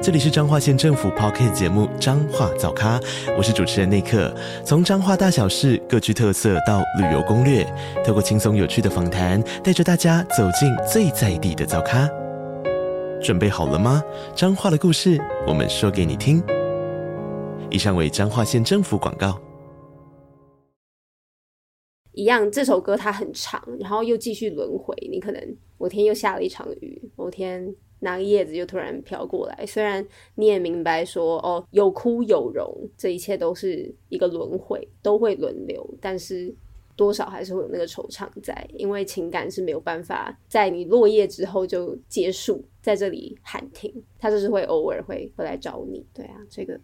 这里是彰化县政府 Podcast 节目《彰化早咖》，我是主持人内克。从彰化大小事各具特色到旅游攻略，透过轻松有趣的访谈，带着大家走进最在地的早咖。准备好了吗？彰化的故事，我们说给你听。以上为彰化县政府广告。一样，这首歌它很长，然后又继续轮回。你可能某天又下了一场雨，某天。那个叶子就突然飘过来，虽然你也明白说哦，有枯有荣，这一切都是一个轮回，都会轮流，但是多少还是会有那个惆怅在，因为情感是没有办法在你落叶之后就结束，在这里喊停，他就是会偶尔会会来找你，对啊，这个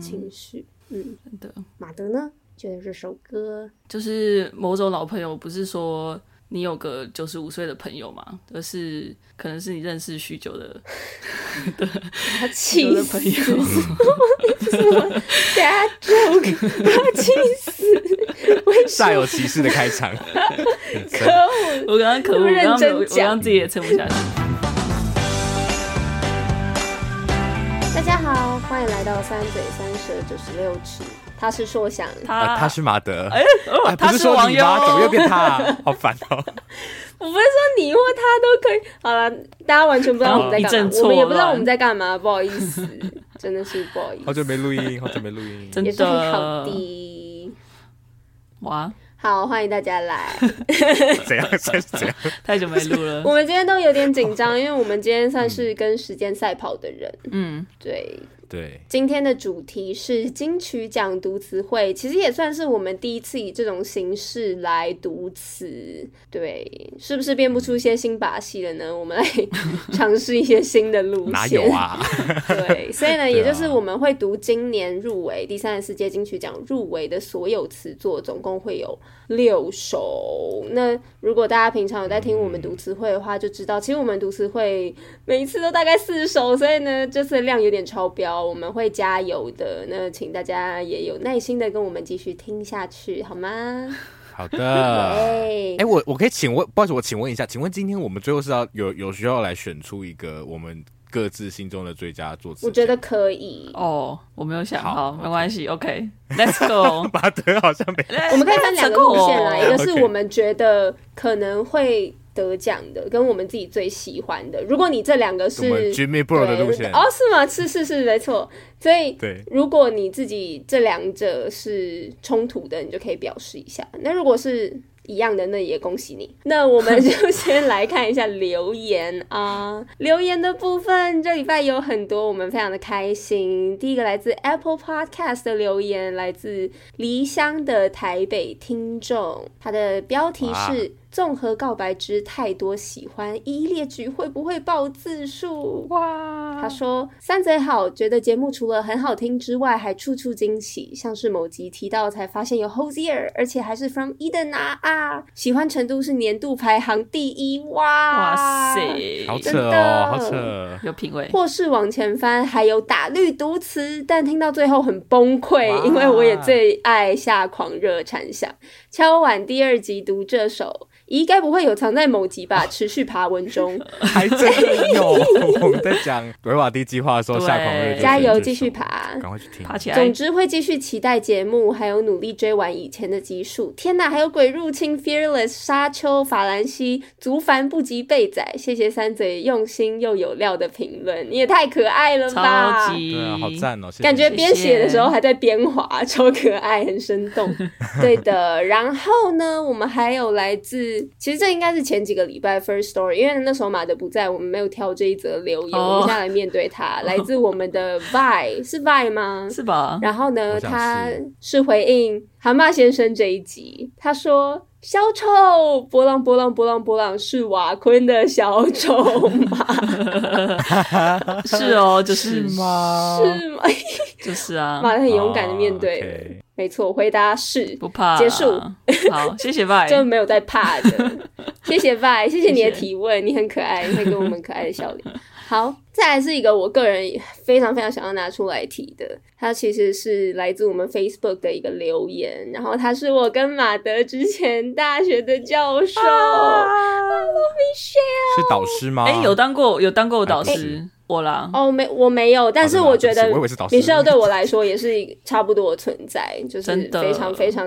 情绪，嗯，真的。马德呢，觉得这首歌就是某种老朋友，不是说。你有个九十五岁的朋友吗？而是可能是你认识许久的 的气的朋友。什么 dad joke？他气死！煞有其事的开场。可恶！我刚刚可恶，我刚刚我刚刚自己也撑不下去。大家好，欢迎来到三嘴三舌九十六尺。他是硕想，他、啊、他是马德，哎、哦欸，不是说你吗？怎么又变他、啊？好烦哦！我不是说你或他都可以。好了，大家完全不知道我们在干嘛，我们也不知道我们在干嘛，不好意思，真的是不好意思。好久没录音，好久没录音，真的也是很好的。哇，好，欢迎大家来。怎样？怎样？太久没录了。我们今天都有点紧张，因为我们今天算是跟时间赛跑的人。嗯，对。对，今天的主题是金曲奖读词会，其实也算是我们第一次以这种形式来读词，对，是不是变不出一些新把戏了呢？我们来 尝试一些新的路线。哪有啊？对，所以呢，也就是我们会读今年入围第三十四届金曲奖入围的所有词作，总共会有六首。那如果大家平常有在听我们读词会的话，就知道其实我们读词会每一次都大概四首，所以呢，这次量有点超标。我们会加油的，那请大家也有耐心的跟我们继续听下去，好吗？好的。哎、欸，我我可以请问，不好意思，我请问一下，请问今天我们最后是要有有需要来选出一个我们各自心中的最佳作词？我觉得可以哦，我没有想好，没关系，OK，Let's、okay. go。马德好像没，我们可以分两个路线来，一个是我们觉得可能会。得奖的跟我们自己最喜欢的，如果你这两个是 Jimmy Bro 的路线哦，是吗？是是是，没错。所以，对，如果你自己这两者是冲突的，你就可以表示一下。那如果是一样的，那也恭喜你。那我们就先来看一下留言啊，留言的部分这礼拜有很多，我们非常的开心。第一个来自 Apple Podcast 的留言，来自离乡的台北听众，他的标题是。综合告白之太多喜欢，一一列举会不会爆字数？哇！他说三贼好，觉得节目除了很好听之外，还处处惊喜，像是某集提到才发现有 Hozier，而且还是 From Eden 啊！喜欢程度是年度排行第一，哇！哇塞，好扯哦，好扯，有品味。或是往前翻，还有打绿读词，但听到最后很崩溃，因为我也最爱下狂热禅想。敲碗第二集读这首。咦，该不会有藏在某集吧？持续爬文中，还真的有。我们在讲维瓦蒂计划的时候，下狂热，加油，继续爬，赶快去听，爬起来。总之会继续期待节目，还有努力追完以前的集数。天哪，还有鬼入侵、Fearless、沙丘、法兰西、足凡不及被宰。谢谢三嘴用心又有料的评论，你也太可爱了吧！超级，对啊，好赞哦！感觉边写的时候还在边滑，超可爱，很生动。对的，然后呢，我们还有来自。其实这应该是前几个礼拜 first story，因为那时候马德不在，我们没有挑这一则留言，我们现在来面对他，来自我们的 Vi，是 Vi 吗？是吧？然后呢，他是回应蛤蟆先生这一集，他说。小丑波浪波浪波浪波浪是瓦昆的小丑吗？是哦，就是吗？是吗？就是啊，马德很勇敢的面对，oh, okay. 没错，回答是，不怕，结束。好，谢谢拜，就没有在怕的。谢谢 Vi，谢谢你的提问，你很可爱，你会给我们可爱的笑脸。好，再来是一个我个人非常非常想要拿出来提的，它其实是来自我们 Facebook 的一个留言，然后他是我跟马德之前大学的教授，是导师吗？哎、欸，有当过，有当过导师。我啦，哦，没，我没有，但是我觉得 Michelle 对我来说也是差不多的存在，就是非常非常，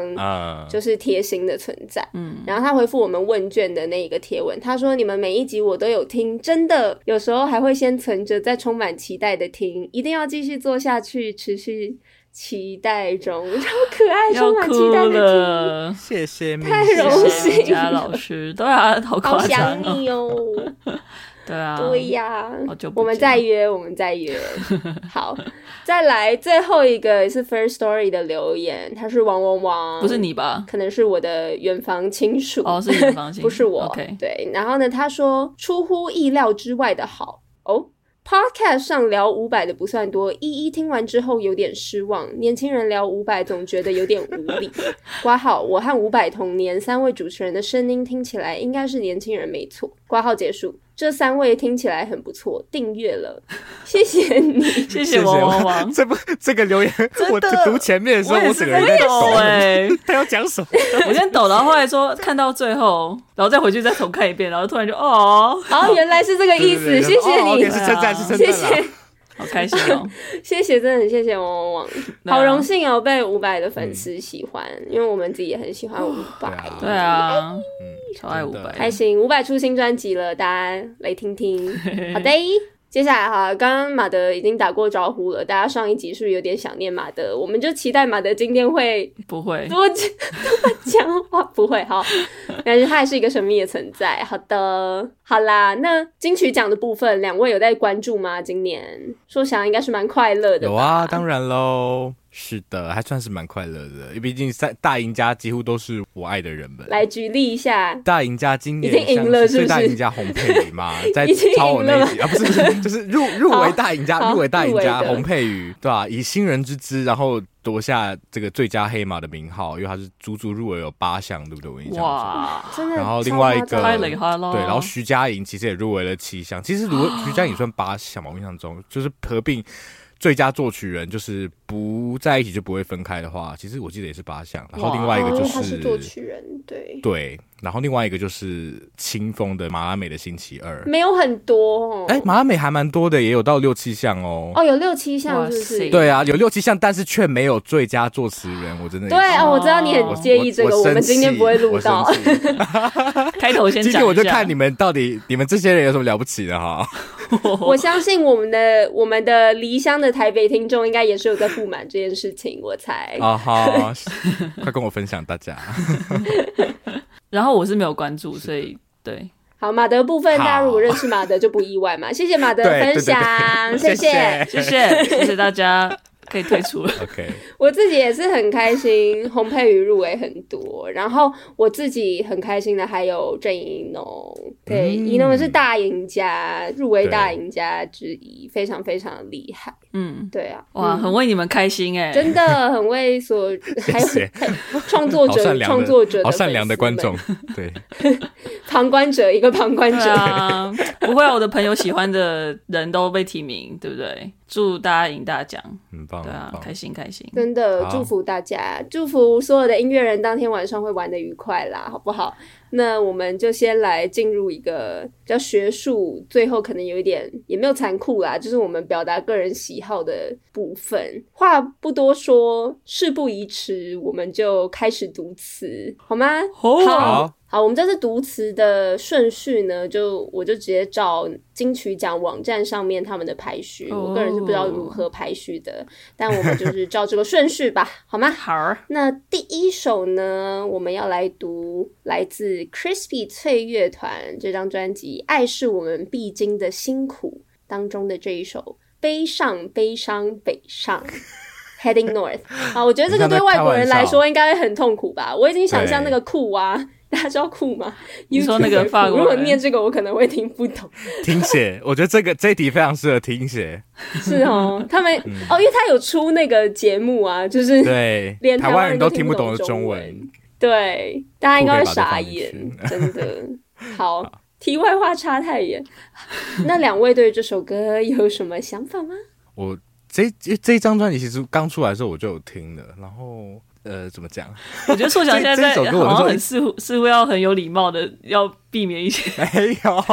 就是贴心的存在。嗯，然后他回复我们问卷的那一个贴文，他说：“你们每一集我都有听，真的，有时候还会先存着，再充满期待的听，一定要继续做下去，持续期待中。”超可爱，充满期待的听，谢谢，太荣幸，佳老师，对啊，好好想你哦。对啊，对呀，我们再约，我们再约。好，再来最后一个是 First Story 的留言，他是王王王，不是你吧？可能是我的远房亲属哦，是远房亲属，不是我。对，然后呢，他说出乎意料之外的好哦。Podcast 上聊五百的不算多，一一听完之后有点失望。年轻人聊五百总觉得有点无理。挂号，我和五百同年，三位主持人的声音听起来应该是年轻人没错。挂号结束。这三位听起来很不错，订阅了，谢谢你，谢谢王王王。这不，这个留言我读前面的时候，我整个人在抖哎，他要讲什么？我先抖，然后后来说看到最后，然后再回去再重看一遍，然后突然就哦，哦，原来是这个意思，谢谢你，是称赞，是称赞，谢谢。好开心哦！谢谢，真的很谢谢王王王，好荣幸哦，被五百的粉丝喜欢，因为我们自己也很喜欢伍佰。对啊，超爱五百，开心！五百出新专辑了，大家来听听。好的。接下来哈，刚刚马德已经打过招呼了，大家上一集是不是有点想念马德？我们就期待马德今天会不会多多讲话，不会好，但是他还是一个神秘的存在。好的，好啦，那金曲奖的部分，两位有在关注吗？今年说想应该是蛮快乐的，有啊，当然喽。是的，还算是蛮快乐的，因为毕竟三大赢家几乎都是我爱的人们。来举例一下，大赢家今年已经赢了，是不是？最大赢家洪佩瑜嘛，在超我那一集啊，不是不是，就是入入围大赢家，入围大赢家洪佩瑜，对吧、啊？以新人之姿，然后夺下这个最佳黑马的名号，因为他是足足入围有八项，对不对？我印象哇，真的。然后另外一个太厉害了，对，然后徐佳莹其实也入围了七项，其实如果 徐佳莹算八项嘛，我印象中就是合并。最佳作曲人就是不在一起就不会分开的话，其实我记得也是八项。然后另外一个就是、哦、他是作曲人，对对。然后另外一个就是清风的马拉美的星期二，没有很多哦。哎，马拉美还蛮多的，也有到六七项哦。哦，有六七项是不是？对啊，有六七项，但是却没有最佳作词人。我真的对哦，我知道你很介意这个，我，我，我们今天不会录到。开头先讲，今天我就看你们到底你们这些人有什么了不起的哈。我相信我们的我们的离乡的台北听众应该也是有在不满这件事情，我才。啊好，快跟我分享大家。然后我是没有关注，所以对。好，马德部分，大家如果认识马德就不意外嘛。谢谢马德 分享，谢谢，谢谢，谢谢大家。可以退出了。OK，我自己也是很开心，洪佩瑜入围很多，然后我自己很开心的还有郑怡农，对，宜农是大赢家，入围大赢家之一，非常非常厉害。嗯，对啊，哇，很为你们开心哎，真的很为所还有 创作者创作者好善良的观众，对，旁观者一个旁观者，不会，我的朋友喜欢的人都被提名，对不对？祝大家赢大奖，很棒，对啊，开心开心，真的祝福大家，祝福所有的音乐人当天晚上会玩的愉快啦，好不好？那我们就先来进入一个比较学术，最后可能有一点也没有残酷啦，就是我们表达个人喜好的部分。话不多说，事不宜迟，我们就开始读词，好吗？好。好好，我们这次读词的顺序呢，就我就直接照金曲奖网站上面他们的排序，oh. 我个人是不知道如何排序的，但我们就是照这个顺序吧，好吗？好。那第一首呢，我们要来读来自 Crispy 脆乐团这张专辑《爱是我们必经的辛苦》当中的这一首《悲上悲伤北上 》，Heading North。啊，我觉得这个对外国人来说应该会很痛苦吧？我已经想象那个酷啊。大家知道酷吗？你说那个法国，如果念这个，我可能会听不懂。听写，我觉得这个这一题非常适合听写。是哦，他们、嗯、哦，因为他有出那个节目啊，就是对，连台湾人都听不懂的中文。对，大家应该会傻眼，真的。好，好题外话差太远。那两位对这首歌有什么想法吗？我这这一张专辑其实刚出来的时候我就有听的，然后呃，怎么讲？我觉得硕翔现在在好像很似乎似乎要很有礼貌的要避免一些 没有，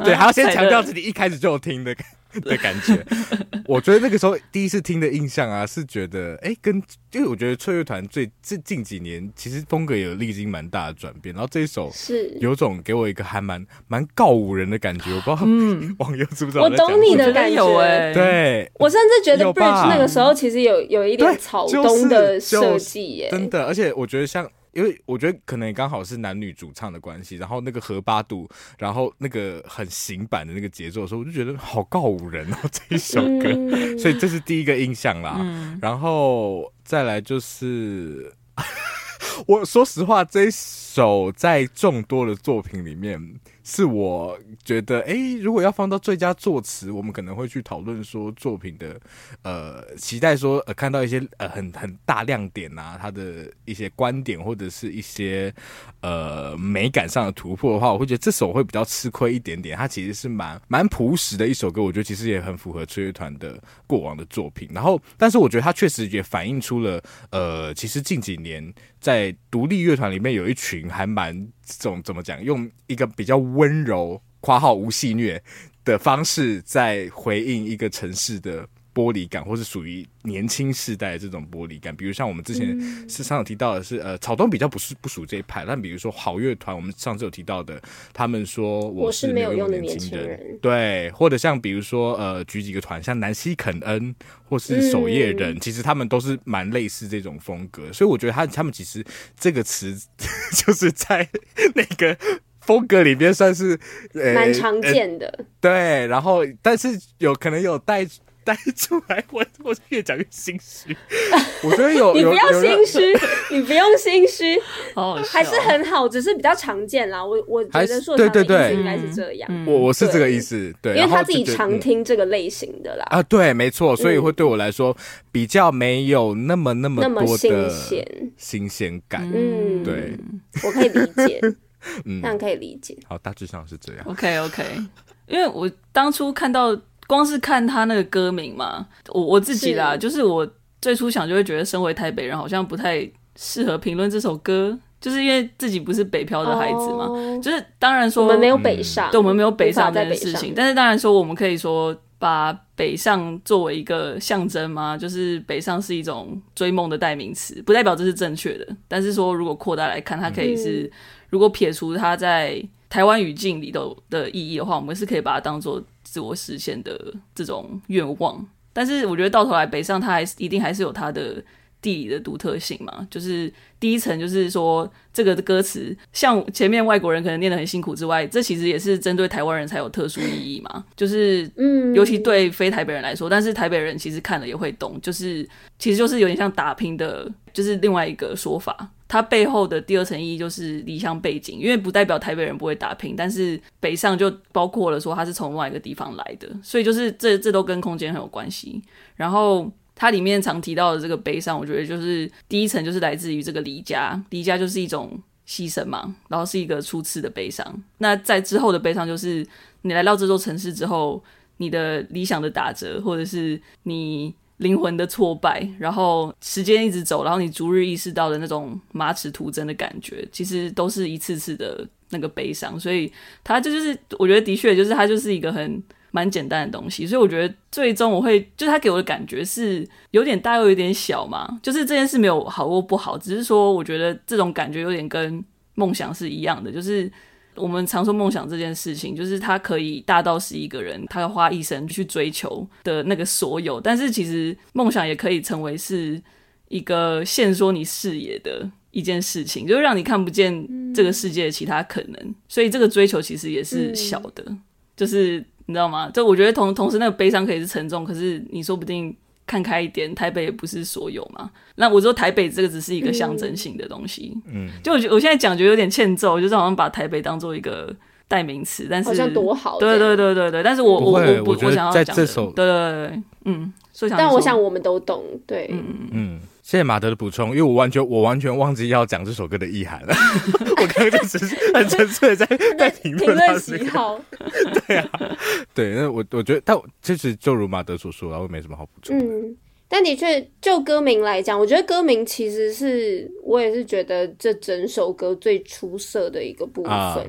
对，还要先强调自己一开始就有听的。的感觉，我觉得那个时候第一次听的印象啊，是觉得哎、欸，跟因为我觉得翠乐团最这近几年其实风格也有历经蛮大的转变，然后这一首是。有种给我一个还蛮蛮告五人的感觉，我不知道嗯。网友知不知道我，我懂你的感觉，哎，对。我甚至觉得 Bridge 那个时候其实有有一点草东的设计耶，真的，而且我觉得像。因为我觉得可能也刚好是男女主唱的关系，然后那个和八度，然后那个很行版的那个节奏的时候，我就觉得好告五人哦，这一首歌，嗯、所以这是第一个印象啦。嗯、然后再来就是，我说实话，这一首在众多的作品里面。是我觉得，哎、如果要放到最佳作词，我们可能会去讨论说作品的，呃，期待说，呃，看到一些呃很很大亮点啊，他的一些观点或者是一些呃美感上的突破的话，我会觉得这首会比较吃亏一点点。它其实是蛮蛮朴实的一首歌，我觉得其实也很符合吹乐团的过往的作品。然后，但是我觉得它确实也反映出了，呃，其实近几年在独立乐团里面有一群还蛮这种怎么讲，用一个比较。温柔（夸号无戏谑）的方式，在回应一个城市的玻璃感，或是属于年轻世代的这种玻璃感。比如像我们之前是上有提到的是，呃，草东比较不是不属这一派。但比如说好乐团，我们上次有提到的，他们说我是没有用的年轻人，人，对，或者像比如说呃，举几个团，像南希肯恩或是守夜人，嗯、其实他们都是蛮类似这种风格。所以我觉得他他们其实这个词 就是在那个。风格里边算是蛮、欸、常见的、欸，对。然后，但是有可能有带带出来，我我越讲越心虚。我觉得有，你不要心虚，你不用心虚，哦，还是很好，只是比较常见啦。我我觉得说，对对对，应该是这样。我我是这个意思，对，因为他自己常听这个类型的啦。啊，对，没错，所以会对我来说比较没有那么那么多的新鲜感。嗯，对，我可以理解。嗯，这样可以理解。好，大致上是这样。OK OK，因为我当初看到，光是看他那个歌名嘛，我我自己啦，是就是我最初想就会觉得，身为台北人，好像不太适合评论这首歌，就是因为自己不是北漂的孩子嘛。哦、就是当然说，我们没有北上，对，我们没有北上这件事情。但是当然说，我们可以说把北上作为一个象征嘛，就是北上是一种追梦的代名词，不代表这是正确的。但是说，如果扩大来看，它可以是。嗯如果撇除它在台湾语境里头的意义的话，我们是可以把它当做自我实现的这种愿望。但是我觉得到头来北上，它还是一定还是有它的地理的独特性嘛。就是第一层就是说，这个歌词像前面外国人可能念得很辛苦之外，这其实也是针对台湾人才有特殊意义嘛。就是嗯，尤其对非台北人来说，但是台北人其实看了也会懂，就是其实就是有点像打拼的，就是另外一个说法。它背后的第二层意义就是离乡背景，因为不代表台北人不会打拼，但是北上就包括了说他是从另外一个地方来的，所以就是这这都跟空间很有关系。然后它里面常提到的这个悲伤，我觉得就是第一层就是来自于这个离家，离家就是一种牺牲嘛，然后是一个初次的悲伤。那在之后的悲伤就是你来到这座城市之后，你的理想的打折，或者是你。灵魂的挫败，然后时间一直走，然后你逐日意识到的那种马齿徒增的感觉，其实都是一次次的那个悲伤。所以它这就是，我觉得的确就是它就是一个很蛮简单的东西。所以我觉得最终我会，就是它给我的感觉是有点大又有点小嘛。就是这件事没有好或不好，只是说我觉得这种感觉有点跟梦想是一样的，就是。我们常说梦想这件事情，就是它可以大到是一个人他要花一生去追求的那个所有，但是其实梦想也可以成为是一个限缩你视野的一件事情，就是让你看不见这个世界的其他可能。嗯、所以这个追求其实也是小的，嗯、就是你知道吗？就我觉得同同时那个悲伤可以是沉重，可是你说不定。看开一点，台北也不是所有嘛。那我说台北这个只是一个象征性的东西。嗯，就我觉得我现在讲觉得有点欠揍，就是好像把台北当做一个代名词，但是好像多好。对对对对对，但是我我我我我想要讲的，对对对，嗯，所以但我想我们都懂，对，嗯嗯。谢谢马德的补充，因为我完全我完全忘记要讲这首歌的意涵了。我刚刚就只是很纯粹的在在评论喜好。对啊，对，那我我觉得，但其实就如马德所说，我没什么好补充。嗯，但的确，就歌名来讲，我觉得歌名其实是我也是觉得这整首歌最出色的一个部分。啊、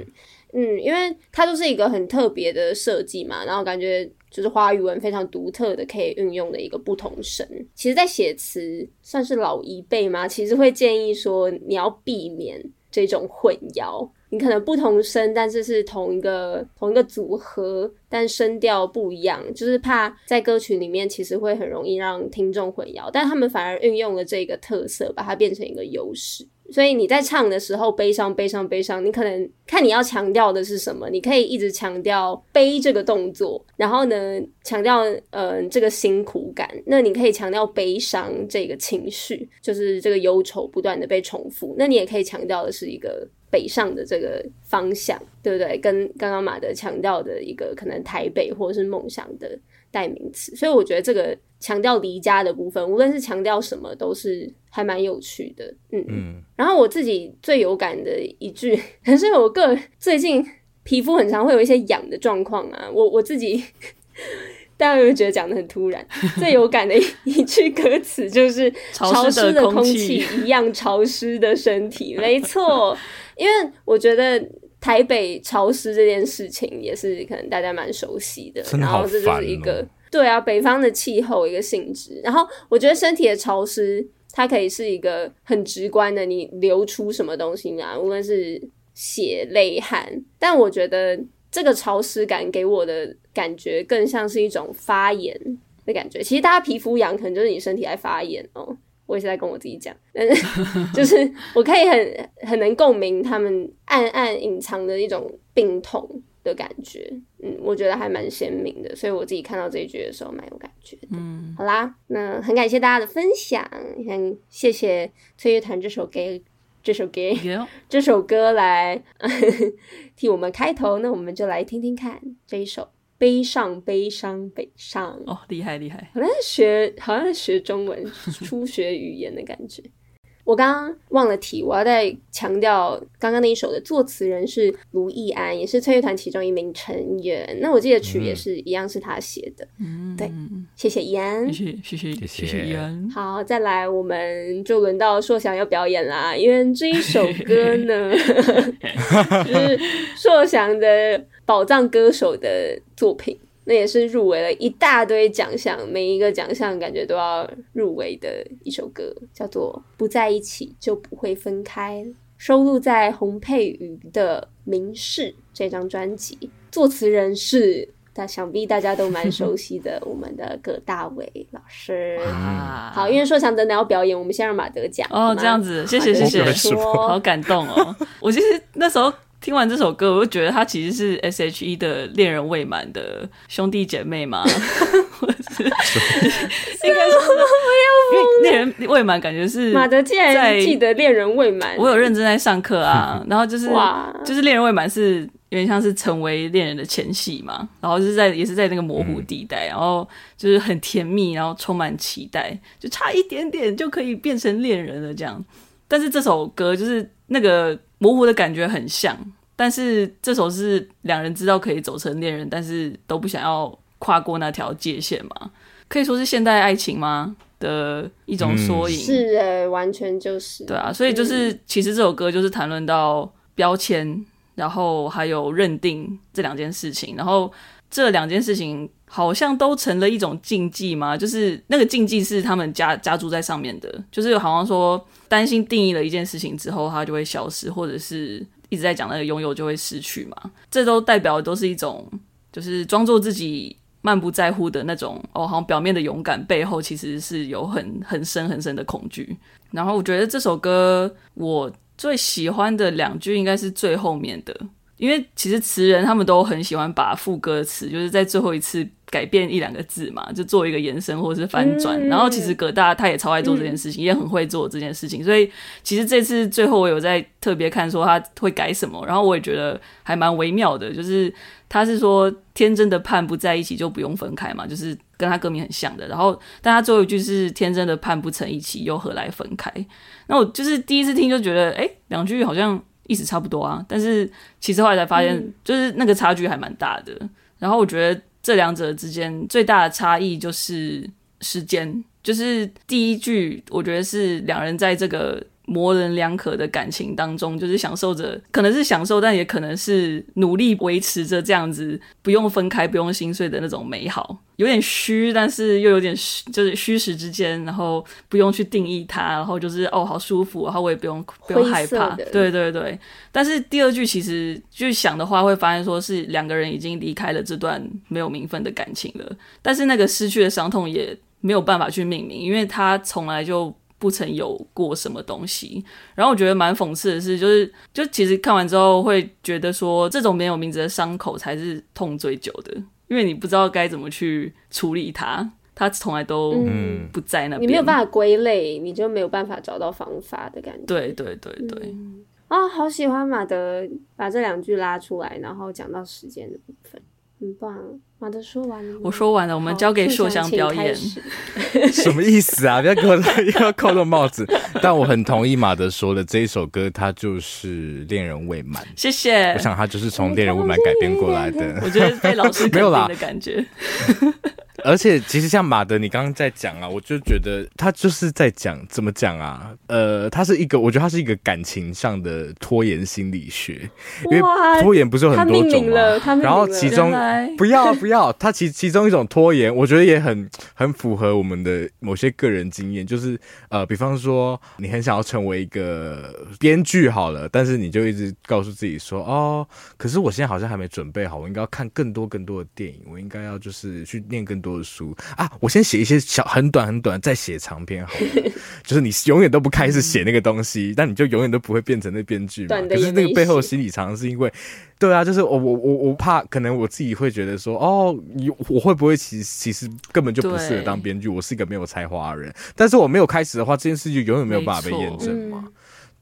嗯，因为它就是一个很特别的设计嘛，然后感觉。就是华语文非常独特的可以运用的一个不同声。其实，在写词算是老一辈吗，其实会建议说你要避免这种混淆。你可能不同声，但是是同一个同一个组合，但声调不一样，就是怕在歌曲里面其实会很容易让听众混淆。但他们反而运用了这个特色，把它变成一个优势。所以你在唱的时候，悲伤、悲伤、悲伤，你可能看你要强调的是什么，你可以一直强调悲这个动作，然后呢，强调嗯、这个辛苦感。那你可以强调悲伤这个情绪，就是这个忧愁不断的被重复。那你也可以强调的是一个北上的这个方向，对不对？跟刚刚马德强调的一个可能台北或是梦想的代名词。所以我觉得这个强调离家的部分，无论是强调什么，都是。还蛮有趣的，嗯嗯。然后我自己最有感的一句，可是我个人最近皮肤很常会有一些痒的状况啊。我我自己，大家有没有觉得讲的很突然？最有感的一一句歌词就是“潮湿的空气一样潮湿的身体”，没错。因为我觉得台北潮湿这件事情也是可能大家蛮熟悉的，的哦、然后这就是一个对啊，北方的气候一个性质。然后我觉得身体的潮湿。它可以是一个很直观的，你流出什么东西啊，无论是血、泪、汗。但我觉得这个潮湿感给我的感觉更像是一种发炎的感觉。其实大家皮肤痒，可能就是你身体在发炎哦。我也是在跟我自己讲，但是 就是我可以很很能共鸣他们暗暗隐藏的一种病痛。的感觉，嗯，我觉得还蛮鲜明的，所以我自己看到这一句的时候蛮有感觉的。嗯，好啦，那很感谢大家的分享，很谢谢崔乐团这首歌，这首歌 这首歌来 替我们开头，那我们就来听听看这一首《悲上悲伤北上》。哦，厉害厉害，好像学，好像在学中文，初学语言的感觉。我刚刚忘了提，我要再强调，刚刚那一首的作词人是卢易安，也是翠乐团其中一名成员。那我记得曲也是一样，是他写的。嗯，对，谢谢易安，谢谢谢谢谢谢易安。好，再来，我们就轮到硕翔要表演啦，因为这一首歌呢，就 是硕翔的宝藏歌手的作品。那也是入围了一大堆奖项，每一个奖项感觉都要入围的一首歌，叫做《不在一起就不会分开》，收录在洪佩瑜的《明示》这张专辑。作词人是，但想必大家都蛮熟悉的，我们的葛大为老师。啊、好，因为说想等等要表演，我们先让马德讲。哦，这样子，谢谢谢谢，好感动哦。我其实那时候。听完这首歌，我就觉得他其实是 S.H.E 的恋人未满的兄弟姐妹嘛，或者是应该说因为恋人未满感觉是马德竟然记得恋人未满，我有认真在上课啊，然后就是哇。就是恋人未满是有点像是成为恋人的前戏嘛，然后就是在也是在那个模糊地带，然后就是很甜蜜，然后充满期待，就差一点点就可以变成恋人了这样，但是这首歌就是那个。模糊的感觉很像，但是这首是两人知道可以走成恋人，但是都不想要跨过那条界限嘛？可以说是现代爱情吗的一种缩影？嗯、是诶，完全就是。对啊，所以就是、嗯、其实这首歌就是谈论到标签，然后还有认定这两件事情，然后这两件事情好像都成了一种禁忌嘛？就是那个禁忌是他们加加注在上面的，就是好像说。担心定义了一件事情之后，它就会消失，或者是一直在讲那个拥有就会失去嘛？这都代表的都是一种，就是装作自己漫不在乎的那种哦，好像表面的勇敢背后其实是有很很深很深的恐惧。然后我觉得这首歌我最喜欢的两句应该是最后面的。因为其实词人他们都很喜欢把副歌词，就是在最后一次改变一两个字嘛，就做一个延伸或者是翻转。嗯、然后其实葛大他也超爱做这件事情，嗯、也很会做这件事情。所以其实这次最后我有在特别看说他会改什么，然后我也觉得还蛮微妙的，就是他是说天真的盼不在一起就不用分开嘛，就是。跟他歌名很像的。然后，但他最后一句是“天真的盼不成一起，又何来分开”。那我就是第一次听就觉得，哎，两句好像意思差不多啊。但是其实后来才发现，就是那个差距还蛮大的。嗯、然后我觉得这两者之间最大的差异就是时间，就是第一句，我觉得是两人在这个。模棱两可的感情当中，就是享受着，可能是享受，但也可能是努力维持着这样子不用分开、不用心碎的那种美好，有点虚，但是又有点虚，就是虚实之间，然后不用去定义它，然后就是哦，好舒服，然后我也不用不用害怕，对对对。但是第二句其实就想的话，会发现说是两个人已经离开了这段没有名分的感情了，但是那个失去的伤痛也没有办法去命名，因为他从来就。不曾有过什么东西，然后我觉得蛮讽刺的是，就是就其实看完之后会觉得说，这种没有名字的伤口才是痛最久的，因为你不知道该怎么去处理它，它从来都不在那边，嗯，你没有办法归类，你就没有办法找到方法的感觉。对对对对，嗯，啊，好喜欢马德把这两句拉出来，然后讲到时间的部分，很棒。马德说完了，我说完了，我们交给硕翔表演。什么意思啊？不要给我又要扣这帽子。但我很同意马德说的，这一首歌它就是《恋人未满》。谢谢。我想它就是从《恋人未满》改编过来的。我觉得被老师没有啦的感觉。而且其实像马德，你刚刚在讲啊，我就觉得他就是在讲怎么讲啊？呃，他是一个，我觉得他是一个感情上的拖延心理学，因为拖延不是有很多种吗？然后其中不要不要，他其其中一种拖延，我觉得也很很符合我们的某些个人经验，就是呃，比方说你很想要成为一个编剧好了，但是你就一直告诉自己说，哦，可是我现在好像还没准备好，我应该要看更多更多的电影，我应该要就是去念更多。书啊，我先写一些小很短很短，再写长篇好了。就是你永远都不开始写那个东西，但你就永远都不会变成那编剧嘛。可是那个背后的心理常是因为，对啊，就是我我我我怕，可能我自己会觉得说，哦，我会不会其实其实根本就不适合当编剧？我是一个没有才华的人，但是我没有开始的话，这件事就永远没有办法被验证嘛。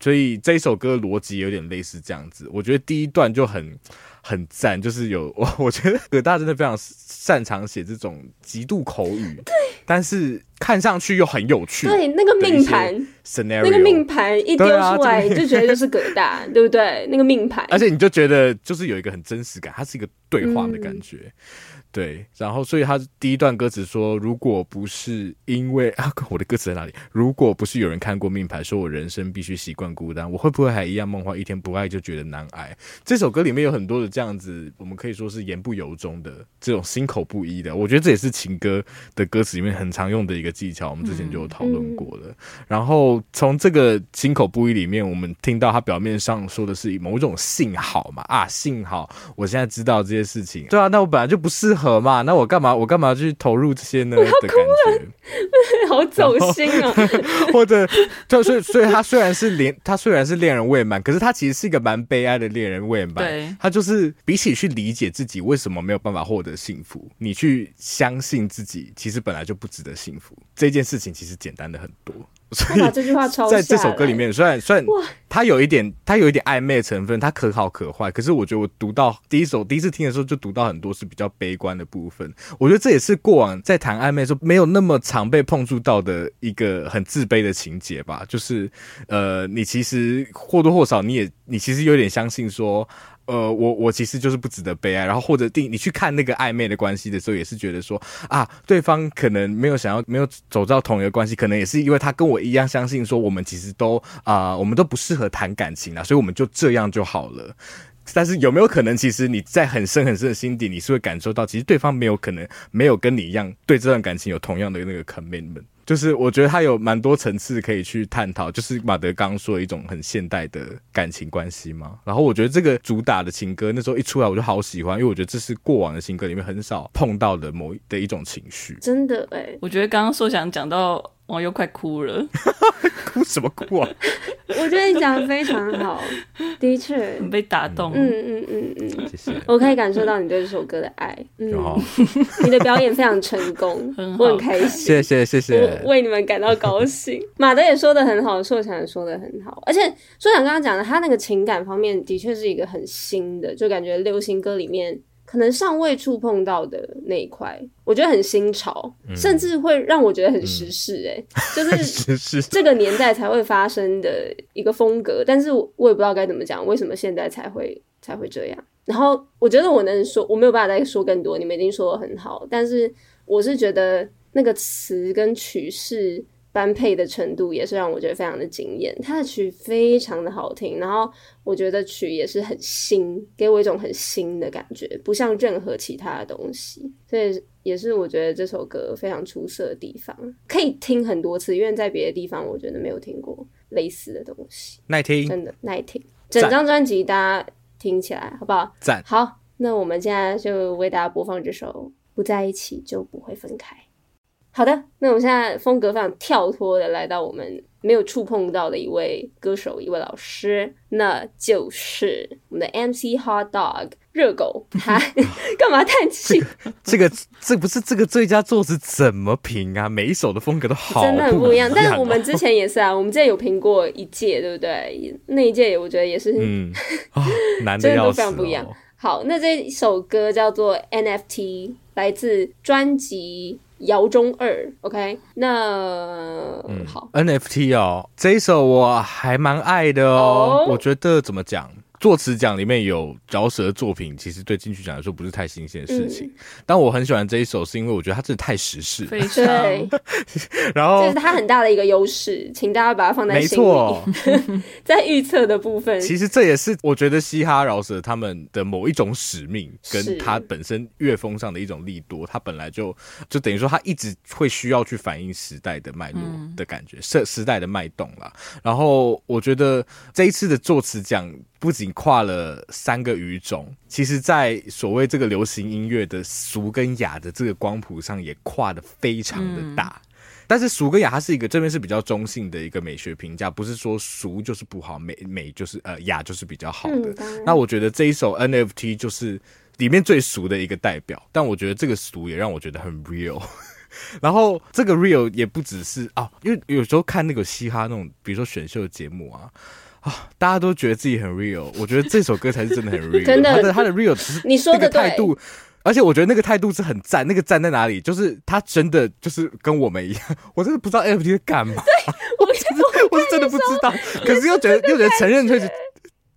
所以这一首歌的逻辑有点类似这样子。我觉得第一段就很。很赞，就是有我，我觉得葛大真的非常擅长写这种极度口语，对，但是看上去又很有趣。对，那个命盘，那个命盘一丢出来，就觉得就是葛大，对不对？那个命盘，而且你就觉得就是有一个很真实感，它是一个对话的感觉。嗯对，然后所以他第一段歌词说：“如果不是因为啊，我的歌词在哪里？如果不是有人看过命牌，说我人生必须习惯孤单，我会不会还一样梦话？一天不爱就觉得难挨。”这首歌里面有很多的这样子，我们可以说是言不由衷的这种心口不一的。我觉得这也是情歌的歌词里面很常用的一个技巧。我们之前就有讨论过了。嗯嗯、然后从这个心口不一里面，我们听到他表面上说的是某种幸好嘛啊，幸好我现在知道这些事情。对啊，那我本来就不适合。嘛？那我干嘛？我干嘛去投入这些呢？的感觉，好走心啊！或者，就所以，所以他虽然是恋，他虽然是恋人未满，可是他其实是一个蛮悲哀的恋人未满。对，他就是比起去理解自己为什么没有办法获得幸福，你去相信自己其实本来就不值得幸福，这件事情其实简单的很多。所以，这句话在这首歌里面，虽然虽然它有一点，它有一点暧昧的成分，它可好可坏。可是我觉得我读到第一首，第一次听的时候，就读到很多是比较悲观的部分。我觉得这也是过往在谈暧昧的时候没有那么常被碰触到的一个很自卑的情节吧。就是呃，你其实或多或少，你也你其实有点相信说。呃，我我其实就是不值得被爱，然后或者定你去看那个暧昧的关系的时候，也是觉得说啊，对方可能没有想要没有走到同一个关系，可能也是因为他跟我一样相信说我们其实都啊、我们都不适合谈感情啊，所以我们就这样就好了。但是有没有可能，其实你在很深很深的心底，你是会感受到，其实对方没有可能没有跟你一样对这段感情有同样的那个 commitment。就是我觉得它有蛮多层次可以去探讨，就是马德刚刚说的一种很现代的感情关系嘛。然后我觉得这个主打的情歌那时候一出来，我就好喜欢，因为我觉得这是过往的情歌里面很少碰到的某的一种情绪。真的哎、欸，我觉得刚刚说想讲到。我又快哭了，哭什么哭啊？我觉得你讲的非常好，的确 被打动。嗯嗯嗯嗯，谢谢。我可以感受到你对这首歌的爱。嗯，你的表演非常成功，我很开心。谢谢谢谢，我为你们感到高兴。马德也说的很好，硕强也说的很好，而且硕强刚刚讲的，他那个情感方面的确是一个很新的，就感觉流行歌里面。可能尚未触碰到的那一块，我觉得很新潮，嗯、甚至会让我觉得很时事哎、就是这个年代才会发生的一个风格，但是我我也不知道该怎么讲，为什么现在才会才会这样。然后我觉得我能说，我没有办法再说更多，你们已经说的很好，但是我是觉得那个词跟曲式。般配的程度也是让我觉得非常的惊艳，他的曲非常的好听，然后我觉得曲也是很新，给我一种很新的感觉，不像任何其他的东西，所以也是我觉得这首歌非常出色的地方，可以听很多次，因为在别的地方我觉得没有听过类似的东西，耐听，真的耐听，整张专辑大家听起来好不好？赞，好，那我们现在就为大家播放这首《不在一起就不会分开》。好的，那我们现在风格非常跳脱的来到我们没有触碰到的一位歌手，一位老师，那就是我们的 MC Hot Dog 热狗。他 干嘛叹气？这个这不是这个最佳作词怎么评啊？每一首的风格都好，真的很不一样。但是我们之前也是啊，我们之前有评过一届，对不对？那一届我觉得也是，嗯，哦、难的要死、哦、真的都非常不一样。好，那这首歌叫做 NFT，来自专辑。姚中二，OK，那、嗯、好，NFT 哦，这一首我还蛮爱的哦，哦我觉得怎么讲？作词奖里面有饶舌作品，其实对金曲奖来说不是太新鲜的事情。嗯、但我很喜欢这一首，是因为我觉得它真的太时事非常，然后这是它很大的一个优势，请大家把它放在心里。没错，在预测的部分，其实这也是我觉得嘻哈饶舌他们的某一种使命，跟他本身乐风上的一种力多。它本来就就等于说，他一直会需要去反映时代的脉络的感觉，时、嗯、时代的脉动啦。然后我觉得这一次的作词奖。不仅跨了三个语种，其实，在所谓这个流行音乐的俗跟雅的这个光谱上，也跨的非常的大。嗯、但是俗跟雅，它是一个这边是比较中性的一个美学评价，不是说俗就是不好，美美就是呃雅就是比较好的。嗯、那我觉得这一首 NFT 就是里面最俗的一个代表，但我觉得这个俗也让我觉得很 real。然后这个 real 也不只是啊，因为有时候看那个嘻哈那种，比如说选秀节目啊。啊！大家都觉得自己很 real，我觉得这首歌才是真的很 real。真的，他的他的 real 只是你说的态度，而且我觉得那个态度是很赞。那个赞在哪里？就是他真的就是跟我们一样，我真的不知道 NFT 在干嘛。对，我其实我是真的不知道，可是又觉得又觉得承认就是。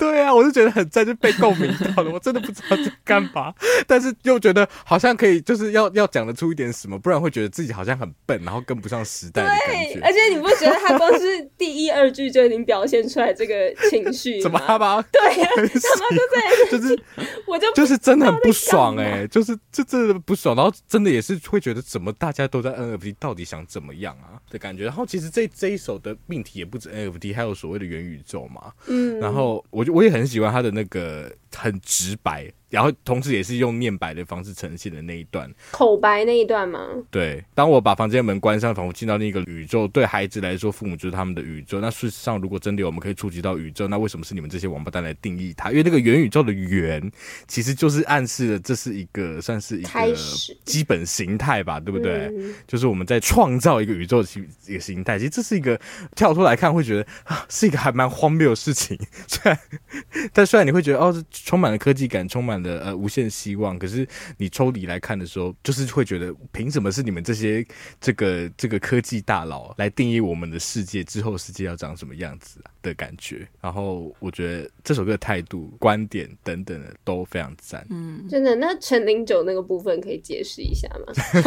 对啊，我就觉得很在，就被共鸣到了。我真的不知道在干嘛，但是又觉得好像可以，就是要要讲得出一点什么，不然会觉得自己好像很笨，然后跟不上时代的感觉。而且你不觉得他光是第一二句就已经表现出来这个情绪？怎么他吧？对呀、啊，他妈 就在就是，我就就是真的很不爽哎、欸，就是这真的不爽，然后真的也是会觉得怎么大家都在 NFT，到底想怎么样啊的感觉。然后其实这这一首的命题也不止 NFT，还有所谓的元宇宙嘛。嗯，然后我就我也很喜欢他的那个很直白。然后，同时也是用念白的方式呈现的那一段口白那一段吗？对，当我把房间门关上，仿佛进到另一个宇宙。对孩子来说，父母就是他们的宇宙。那事实上，如果真的我们可以触及到宇宙，那为什么是你们这些王八蛋来定义它？因为那个元宇宙的元，其实就是暗示了这是一个算是一个基本形态吧，对不对？嗯、就是我们在创造一个宇宙的一个形态。其实这是一个跳出来看，会觉得啊，是一个还蛮荒谬的事情。虽然，但虽然你会觉得哦，充满了科技感，充满。的呃无限希望，可是你抽离来看的时候，就是会觉得凭什么是你们这些这个这个科技大佬来定义我们的世界之后世界要长什么样子啊？的感觉？然后我觉得这首歌的态度、观点等等的都非常赞。嗯，真的。那陈零九那个部分可以解释一下吗？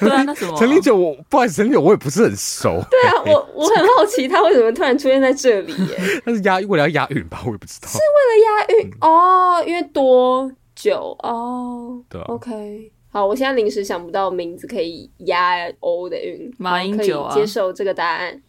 对啊，那什么？陈零九，我不好意思，陈零九我也不是很熟。对啊，我我很好奇他为什么突然出现在这里耶？他是押为了要押韵吧？我也不知道。是为了押韵、嗯、哦，因为多。多久哦？对，OK，好，我现在临时想不到名字可以押 O 的韵，马英九啊，接受这个答案。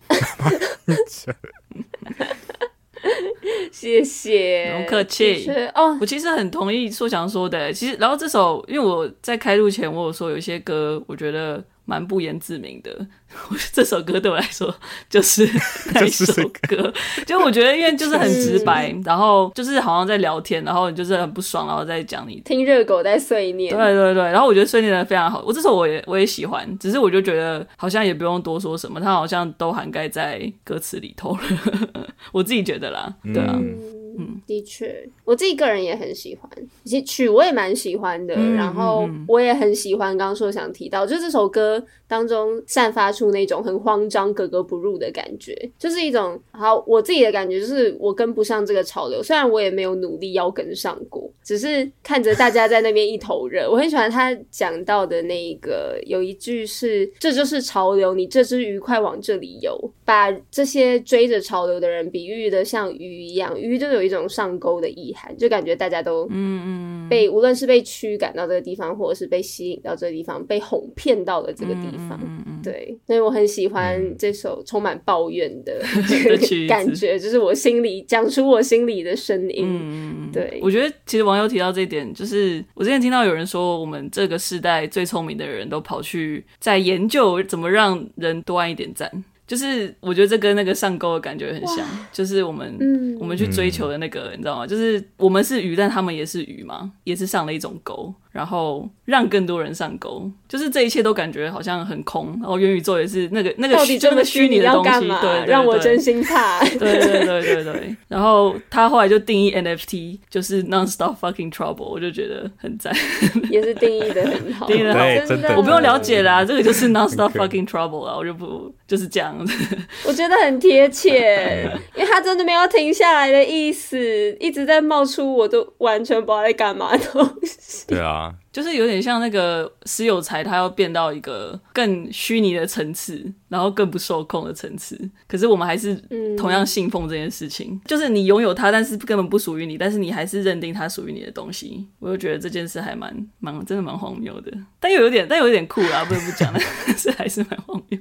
谢谢，不客气。哦，我其实很同意硕强说的。其实，然后这首，因为我在开录前，我有说有一些歌，我觉得。蛮不言自明的，这首歌对我来说就是 那一首歌，就我觉得因为就是很直白，然后就是好像在聊天，然后你就是很不爽，然后再讲你听热狗在碎念，对对对，然后我觉得碎念的非常好，我这首我也我也喜欢，只是我就觉得好像也不用多说什么，它好像都涵盖在歌词里头了，我自己觉得啦，对啊。嗯嗯，的确，我自己个人也很喜欢，其实曲我也蛮喜欢的，嗯、然后我也很喜欢刚刚说想提到，就这首歌当中散发出那种很慌张、格格不入的感觉，就是一种好我自己的感觉，就是我跟不上这个潮流，虽然我也没有努力要跟上过，只是看着大家在那边一头热。我很喜欢他讲到的那个有一句是：“这就是潮流，你这只鱼快往这里游。”把这些追着潮流的人比喻的像鱼一样，鱼就有一种上钩的意涵，就感觉大家都嗯嗯被无论是被驱赶到这个地方，或者是被吸引到这个地方，被哄骗到了这个地方。嗯嗯对，所以我很喜欢这首充满抱怨的 这个感觉，就是我心里讲出我心里的声音。嗯对，我觉得其实网友提到这一点，就是我之前听到有人说，我们这个时代最聪明的人都跑去在研究怎么让人多按一点赞。就是我觉得这跟那个上钩的感觉很像，就是我们、嗯、我们去追求的那个，你知道吗？就是我们是鱼，但他们也是鱼嘛，也是上了一种钩。然后让更多人上钩，就是这一切都感觉好像很空。然后元宇宙也是那个那个虚那个虚拟的东西，对，让我真心怕。对对对对对。然后他后来就定义 NFT 就是 non-stop fucking trouble，我就觉得很赞，也是定义的很好，定义的好，真的。我不用了解啦，这个就是 non-stop fucking trouble 啊，我就不就是这样子。我觉得很贴切，因为他真的没有停下来的意思，一直在冒出我都完全不知道在干嘛的东西。对啊。就是有点像那个私有财，它要变到一个更虚拟的层次，然后更不受控的层次。可是我们还是同样信奉这件事情，嗯、就是你拥有它，但是根本不属于你，但是你还是认定它属于你的东西。我就觉得这件事还蛮蛮真的蛮荒谬的，但又有点但又有点酷啦，不得不讲但 是还是蛮荒谬。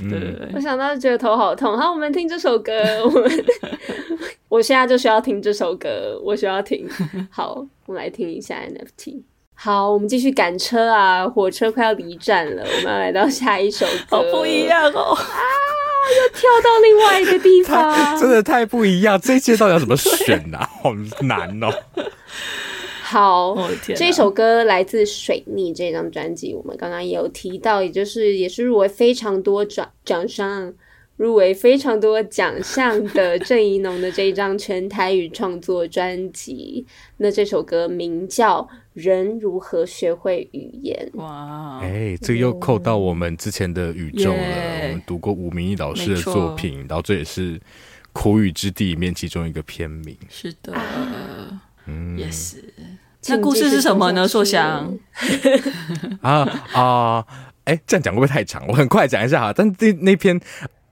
对对对，我想到就觉得头好痛。好，我们听这首歌，我们 我现在就需要听这首歌，我需要听。好，我们来听一下 NFT。好，我们继续赶车啊！火车快要离站了，我们要来到下一首歌。好不一样哦！啊，又跳到另外一个地方，真的太不一样。这一届到底要怎么选啊？好难哦。好，这首歌来自《水逆》这张专辑，我们刚刚也有提到，也就是也是入围非常多奖奖项。入围非常多奖项的郑怡农的这一张全台语创作专辑，那这首歌名叫《人如何学会语言》。哇，哎，这个又扣到我们之前的宇宙了。Yeah, 我们读过吴明义老师的作品，然后这也是《苦雨之地》里面其中一个篇名。是的，嗯，也是。那故事是什么呢？硕翔 啊啊，哎、呃，这样讲会不会太长？我很快讲一下哈。但那那篇。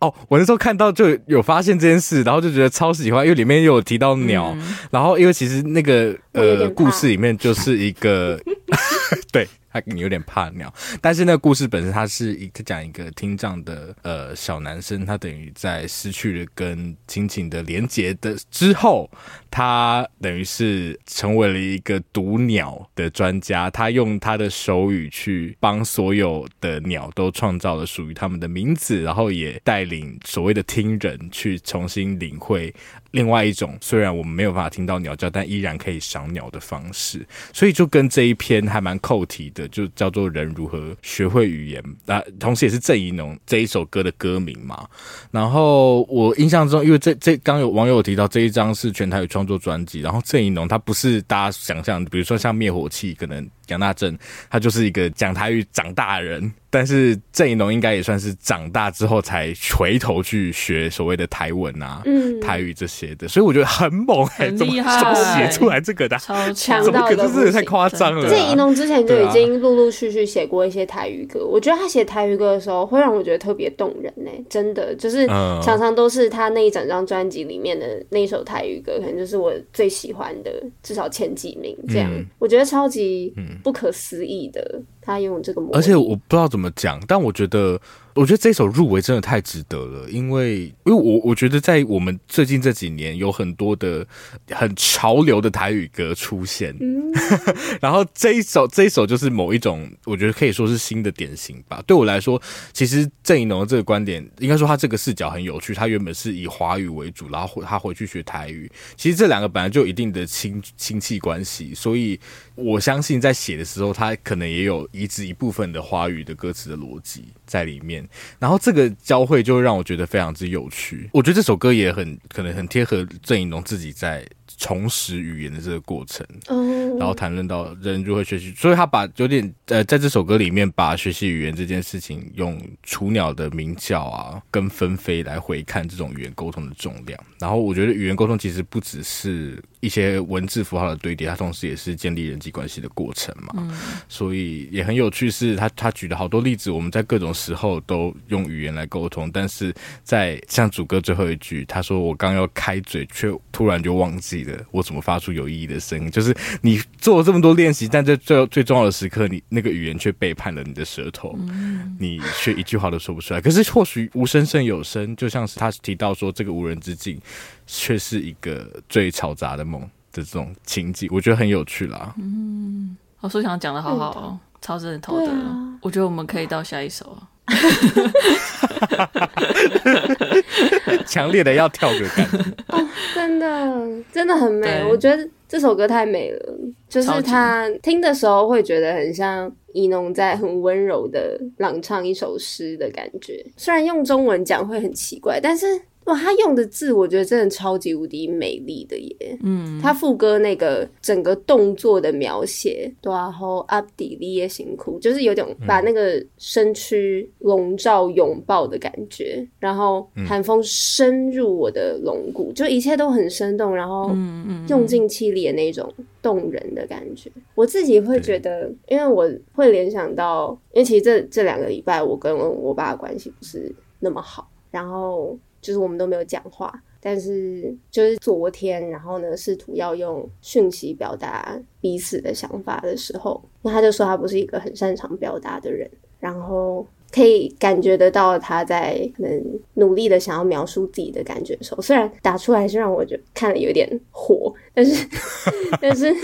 哦，我那时候看到就有发现这件事，然后就觉得超喜欢，因为里面又有提到鸟，嗯、然后因为其实那个呃故事里面就是一个 对。你有点怕鸟，但是那故事本身，它是一个讲一个听障的呃小男生，他等于在失去了跟亲情的连结的之后，他等于是成为了一个读鸟的专家，他用他的手语去帮所有的鸟都创造了属于他们的名字，然后也带领所谓的听人去重新领会。另外一种，虽然我们没有办法听到鸟叫，但依然可以赏鸟的方式，所以就跟这一篇还蛮扣题的，就叫做“人如何学会语言”啊，同时也是郑宜农这一首歌的歌名嘛。然后我印象中，因为这这刚有网友提到这一张是全台语创作专辑，然后郑宜农他不是大家想象，比如说像灭火器可能。杨大正，他就是一个讲台语长大的人，但是郑宜农应该也算是长大之后才回头去学所谓的台文啊、嗯、台语这些的，所以我觉得很猛、欸，很厉害，怎么写出来这个的？超强，怎么可能？这也太夸张了。郑宜农之前就已经陆陆续续写过一些台语歌，啊、我觉得他写台语歌的时候会让我觉得特别动人呢、欸，真的就是常常都是他那一整张专辑里面的那一首台语歌，可能就是我最喜欢的，至少前几名这样，嗯、我觉得超级嗯。不可思议的，他拥有这个模，而且我不知道怎么讲，但我觉得。我觉得这首入围真的太值得了，因为因为我我觉得在我们最近这几年有很多的很潮流的台语歌出现，嗯、然后这一首这一首就是某一种我觉得可以说是新的典型吧。对我来说，其实郑怡农的这个观点，应该说他这个视角很有趣。他原本是以华语为主，然后他回去学台语，其实这两个本来就有一定的亲亲戚关系，所以我相信在写的时候，他可能也有移植一部分的华语的歌词的逻辑。在里面。然后这个交汇就让我觉得非常之有趣。我觉得这首歌也很可能很贴合郑宜农自己在重拾语言的这个过程，然后谈论到人如何学习，所以他把有点呃，在这首歌里面把学习语言这件事情用雏鸟的鸣叫啊，跟纷飞来回看这种语言沟通的重量。然后我觉得语言沟通其实不只是一些文字符号的堆叠，它同时也是建立人际关系的过程嘛。嗯、所以也很有趣，是他他举了好多例子，我们在各种时候都用语言来沟通，但是在像主歌最后一句，他说我刚要开嘴，却突然就忘记了我怎么发出有意义的声音。就是你做了这么多练习，但在最最重要的时刻，你那个语言却背叛了你的舌头，嗯、你却一句话都说不出来。可是或许无声胜有声，就像是他提到说，这个无人之境。却是一个最嘈杂的梦的这种情景，我觉得很有趣啦。嗯，我说想讲的好好哦，超着头的。啊、我觉得我们可以到下一首啊。强烈的要跳个感 哦，真的真的很美。我觉得这首歌太美了，就是他听的时候会觉得很像伊农在很温柔的朗唱一首诗的感觉。虽然用中文讲会很奇怪，但是。哇，他用的字我觉得真的超级无敌美丽的耶！嗯，他副歌那个整个动作的描写，然后阿迪利耶辛苦，就是有点把那个身躯笼罩拥抱的感觉，然后寒风深入我的龙骨，就一切都很生动，然后用尽气力的那种动人的感觉。我自己会觉得，因为我会联想到，因为其实这这两个礼拜我跟我爸的关系不是那么好，然后。就是我们都没有讲话，但是就是昨天，然后呢，试图要用讯息表达彼此的想法的时候，那他就说他不是一个很擅长表达的人，然后。可以感觉得到他在可能努力的想要描述自己的感觉的时候，虽然打出来是让我觉得看了有点火，但是 但是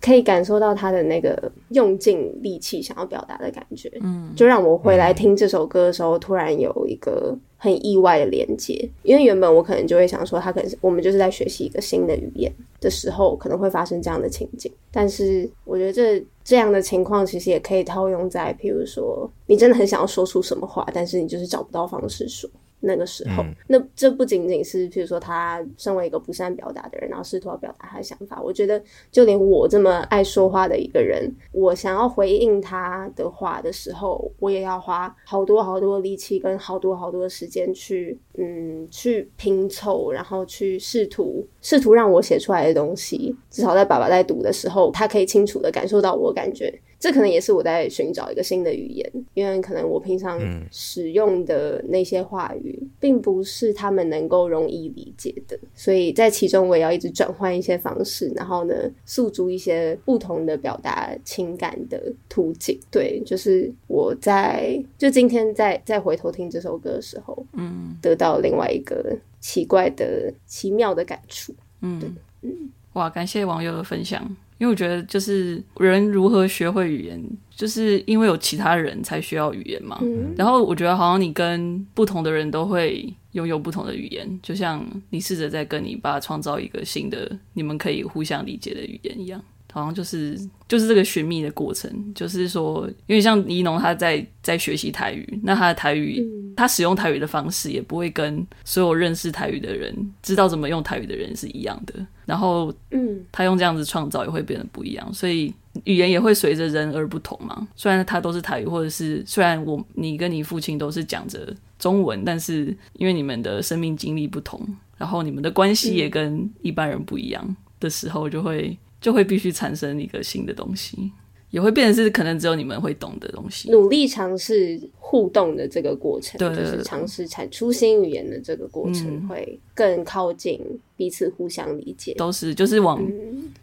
可以感受到他的那个用尽力气想要表达的感觉，嗯，就让我回来听这首歌的时候，突然有一个很意外的连接，因为原本我可能就会想说，他可能是我们就是在学习一个新的语言的时候，可能会发生这样的情景，但是我觉得这。这样的情况其实也可以套用在，譬如说，你真的很想要说出什么话，但是你就是找不到方式说。那个时候，嗯、那这不仅仅是，譬如说，他身为一个不善表达的人，然后试图要表达他的想法。我觉得，就连我这么爱说话的一个人，我想要回应他的话的时候，我也要花好多好多力气跟好多好多的时间去，嗯，去拼凑，然后去试图试图让我写出来的东西，至少在爸爸在读的时候，他可以清楚的感受到我感觉。这可能也是我在寻找一个新的语言，因为可能我平常使用的那些话语，并不是他们能够容易理解的，所以在其中我也要一直转换一些方式，然后呢，诉诸一些不同的表达情感的途径。对，就是我在就今天再再回头听这首歌的时候，嗯，得到另外一个奇怪的奇妙的感触。嗯，对，嗯，哇，感谢网友的分享。因为我觉得，就是人如何学会语言，就是因为有其他人才需要语言嘛。嗯、然后我觉得，好像你跟不同的人都会拥有不同的语言，就像你试着在跟你爸创造一个新的、你们可以互相理解的语言一样。好像就是就是这个寻觅的过程，就是说，因为像尼农他在在学习台语，那他的台语，嗯、他使用台语的方式也不会跟所有认识台语的人、知道怎么用台语的人是一样的。然后，嗯，他用这样子创造也会变得不一样，所以语言也会随着人而不同嘛。虽然他都是台语，或者是虽然我你跟你父亲都是讲着中文，但是因为你们的生命经历不同，然后你们的关系也跟一般人不一样的时候，就会。就会必须产生一个新的东西，也会变成是可能只有你们会懂的东西。努力尝试互动的这个过程，对，就是尝试产出新语言的这个过程，会更靠近彼此互相理解。都是就是往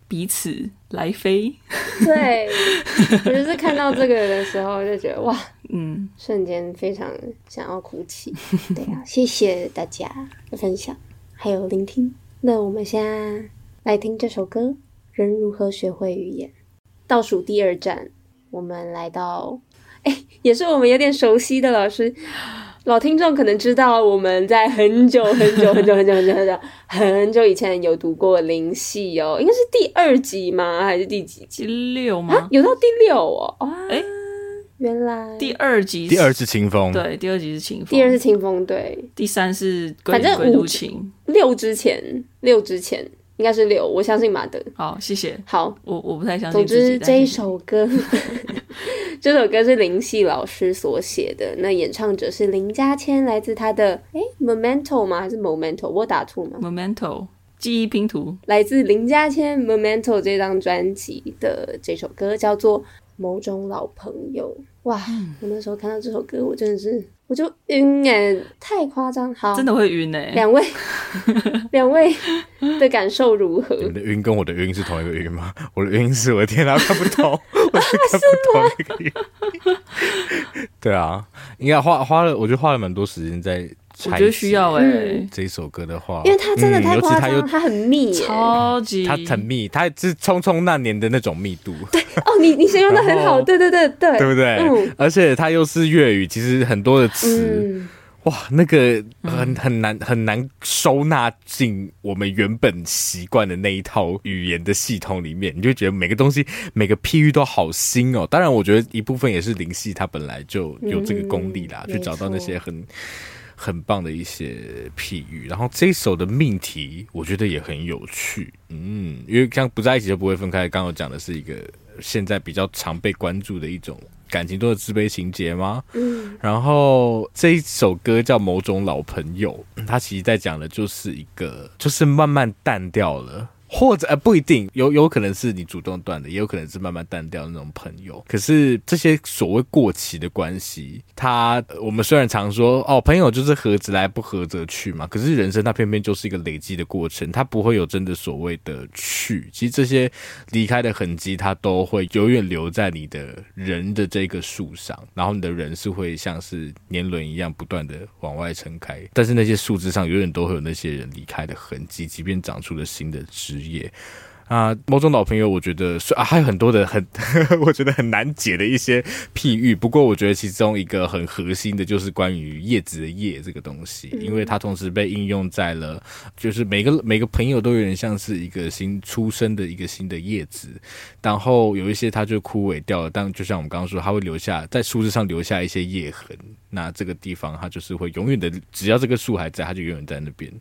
彼此来飞。嗯、对，我就是看到这个的时候就觉得哇，嗯，瞬间非常想要哭泣。对啊，谢谢大家的分享还有聆听。那我们现在来听这首歌。人如何学会语言？倒数第二站，我们来到，哎，也是我们有点熟悉的老师，老听众可能知道，我们在很久很久很久很久很久很久 很久以前有读过灵系哦，应该是第二集吗？还是第几集？第六吗？啊，有到第六哦？哎，原来第二集，第二次清风，对，第二集是清风，第二是清风，对，第三是反正鬼都情，六之前，六之前。应该是六，我相信马德。好，谢谢。好，我我不太相信。总之这一首歌 这首歌是林夕老师所写的，那演唱者是林嘉谦，来自他的哎，Memento 吗？还是 Momento？我打错吗？Memento 记忆拼图，来自林嘉谦 Memento 这张专辑的这首歌叫做《某种老朋友》。哇，我那时候看到这首歌，我真的是。我就晕哎，太夸张，好，真的会晕哎。两位，两位的感受如何？你的晕跟我的晕是同一个晕吗？我的晕是我的天啊，看不懂，我是看不懂那个晕。对啊，应该花花了，我觉得花了蛮多时间在。我觉得需要哎、欸，这一首歌的话，因为它真的太夸张、嗯，它很密，超级，它很密，它是匆匆那年的那种密度。对哦，你你形容的很好，对对对对，对不对？嗯、而且它又是粤语，其实很多的词，嗯、哇，那个很很难很难收纳进我们原本习惯的那一套语言的系统里面，你就觉得每个东西每个譬喻都好新哦。当然，我觉得一部分也是林夕他本来就有这个功力啦，嗯、去找到那些很。很棒的一些譬喻，然后这一首的命题我觉得也很有趣，嗯，因为像不在一起就不会分开。刚刚讲的是一个现在比较常被关注的一种感情中的自卑情节吗？嗯，然后这一首歌叫某种老朋友，它其实在讲的就是一个，就是慢慢淡掉了。或者呃不一定，有有可能是你主动断的，也有可能是慢慢淡掉的那种朋友。可是这些所谓过期的关系，他我们虽然常说哦，朋友就是合则来，不合则去嘛。可是人生它偏偏就是一个累积的过程，它不会有真的所谓的去。其实这些离开的痕迹，它都会永远留在你的人的这个树上，然后你的人是会像是年轮一样不断的往外撑开，但是那些树枝上永远都会有那些人离开的痕迹，即便长出了新的枝。职业啊，某种老朋友，我觉得是啊，还有很多的很呵呵，我觉得很难解的一些譬喻。不过，我觉得其中一个很核心的就是关于叶子的叶这个东西，因为它同时被应用在了，就是每个每个朋友都有点像是一个新出生的一个新的叶子，然后有一些它就枯萎掉了，但就像我们刚刚说，它会留下在树枝上留下一些叶痕。那这个地方，它就是会永远的，只要这个树还在，它就永远在那边，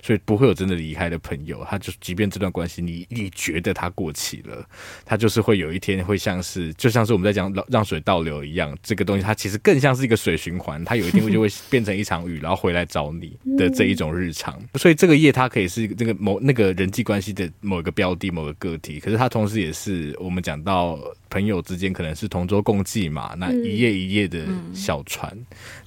所以不会有真的离开的朋友。他就即便这段关系，你你觉得它过期了，它就是会有一天会像是，就像是我们在讲让水倒流一样，这个东西它其实更像是一个水循环，它有一天会就会 变成一场雨，然后回来找你的这一种日常。所以这个夜它可以是这个某那个人际关系的某一个标的、某个个体，可是它同时也是我们讲到。朋友之间可能是同舟共济嘛，那一夜一夜的小船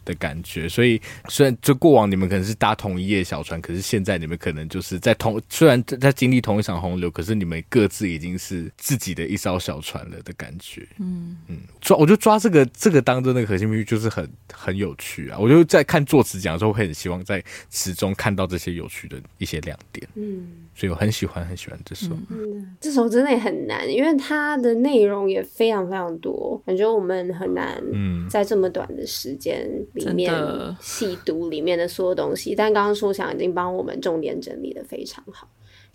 的感觉，嗯、所以虽然就过往你们可能是搭同一叶小船，可是现在你们可能就是在同虽然在经历同一场洪流，可是你们各自已经是自己的一艘小船了的感觉。嗯嗯，抓我就抓这个这个当中的核心比喻就是很很有趣啊！我就在看作词讲的时候，会很希望在词中看到这些有趣的一些亮点。嗯，所以我很喜欢很喜欢这首。嗯，这首真的也很难，因为它的内容也。也非常非常多，感觉我们很难嗯在这么短的时间里面细读里面的所有东西。但刚刚说想已经帮我们重点整理的非常好。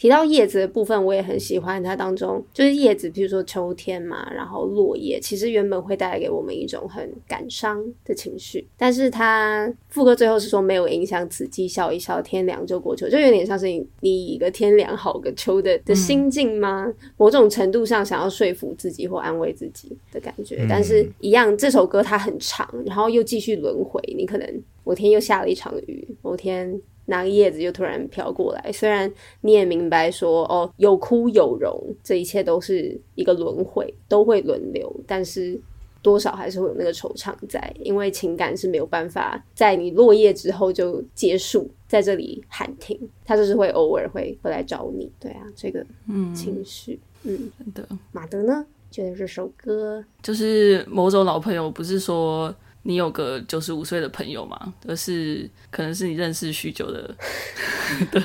提到叶子的部分，我也很喜欢它当中，就是叶子，比如说秋天嘛，然后落叶，其实原本会带来给我们一种很感伤的情绪，但是它副歌最后是说没有影响，此际笑一笑，天凉就过秋，就有点像是你你一个天凉好个秋的的心境吗？嗯、某种程度上想要说服自己或安慰自己的感觉，嗯、但是一样，这首歌它很长，然后又继续轮回，你可能某天又下了一场雨，某天。那个叶子就突然飘过来，虽然你也明白说哦，有枯有荣，这一切都是一个轮回，都会轮流，但是多少还是会有那个惆怅在，因为情感是没有办法在你落叶之后就结束，在这里喊停，他就是会偶尔会会来找你，对啊，这个嗯情绪，嗯，真的。马德呢，觉得这首歌就是某种老朋友，不是说。你有个九十五岁的朋友吗？而是可能是你认识许久的 的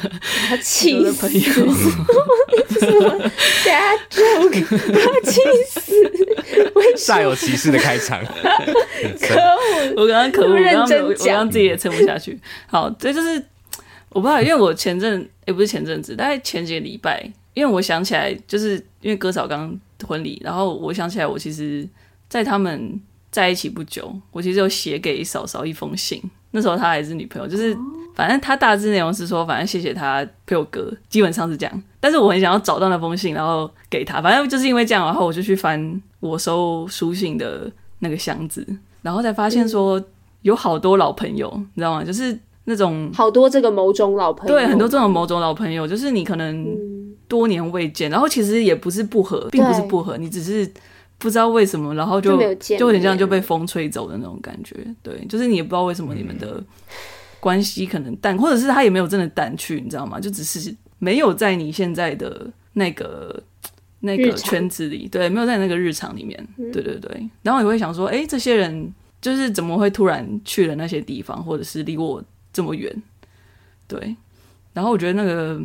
气的朋友。什么 bad joke？他气死！煞有其事的开场。可恶！我刚刚可恶，我刚刚我刚刚自己也撑不下去。好，这就是我不知道，因为我前阵也、欸、不是前阵子，大概前几个礼拜，因为我想起来，就是因为哥嫂刚婚礼，然后我想起来，我其实，在他们。在一起不久，我其实有写给嫂嫂一封信。那时候她还是女朋友，就是反正她大致内容是说，反正谢谢她陪我哥，基本上是这样。但是我很想要找到那封信，然后给她。反正就是因为这样，然后我就去翻我收书信的那个箱子，然后才发现说有好多老朋友，你知道吗？就是那种好多这个某种老朋友，对，很多这种某种老朋友，就是你可能多年未见，然后其实也不是不合，并不是不合，你只是。不知道为什么，然后就就，就有点像就被风吹走的那种感觉。对，就是你也不知道为什么你们的关系可能淡，或者是他也没有真的淡去，你知道吗？就只是没有在你现在的那个那个圈子里，对，没有在那个日常里面。对对对。然后你会想说，哎，这些人就是怎么会突然去了那些地方，或者是离我这么远？对。然后我觉得那个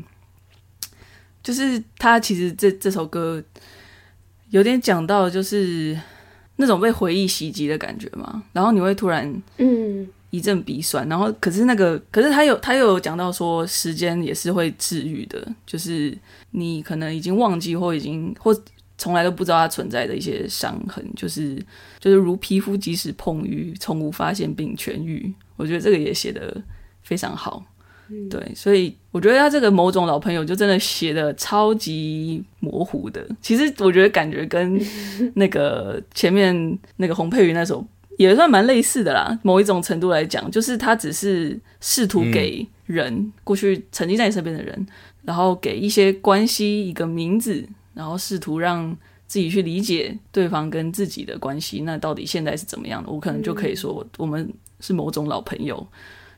就是他其实这这首歌。有点讲到就是那种被回忆袭击的感觉嘛，然后你会突然嗯。一阵鼻酸，然后可是那个可是他有他又有讲到说时间也是会治愈的，就是你可能已经忘记或已经或从来都不知道它存在的一些伤痕，就是就是如皮肤即使碰瘀，从无发现并痊愈。我觉得这个也写的非常好。对，所以我觉得他这个某种老朋友就真的写的超级模糊的。其实我觉得感觉跟 那个前面那个洪佩瑜那首也算蛮类似的啦。某一种程度来讲，就是他只是试图给人、嗯、过去曾经在你身边的人，然后给一些关系一个名字，然后试图让自己去理解对方跟自己的关系。那到底现在是怎么样的？我可能就可以说，我们是某种老朋友。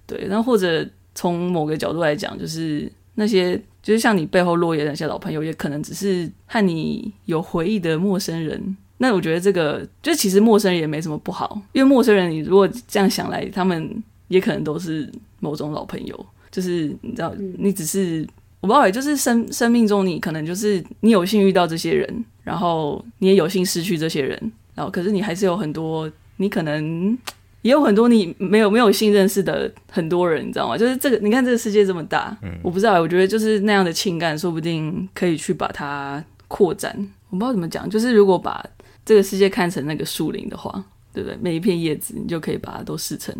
对，然后或者。从某个角度来讲，就是那些就是像你背后落叶的那些老朋友，也可能只是和你有回忆的陌生人。那我觉得这个，就其实陌生人也没什么不好，因为陌生人，你如果这样想来，他们也可能都是某种老朋友。就是你知道，你只是我不知道，就是生生命中你可能就是你有幸遇到这些人，然后你也有幸失去这些人，然后可是你还是有很多你可能。也有很多你没有没有性认识的很多人，你知道吗？就是这个，你看这个世界这么大，嗯，我不知道，我觉得就是那样的情感，说不定可以去把它扩展。我不知道怎么讲，就是如果把这个世界看成那个树林的话，对不对？每一片叶子，你就可以把它都视成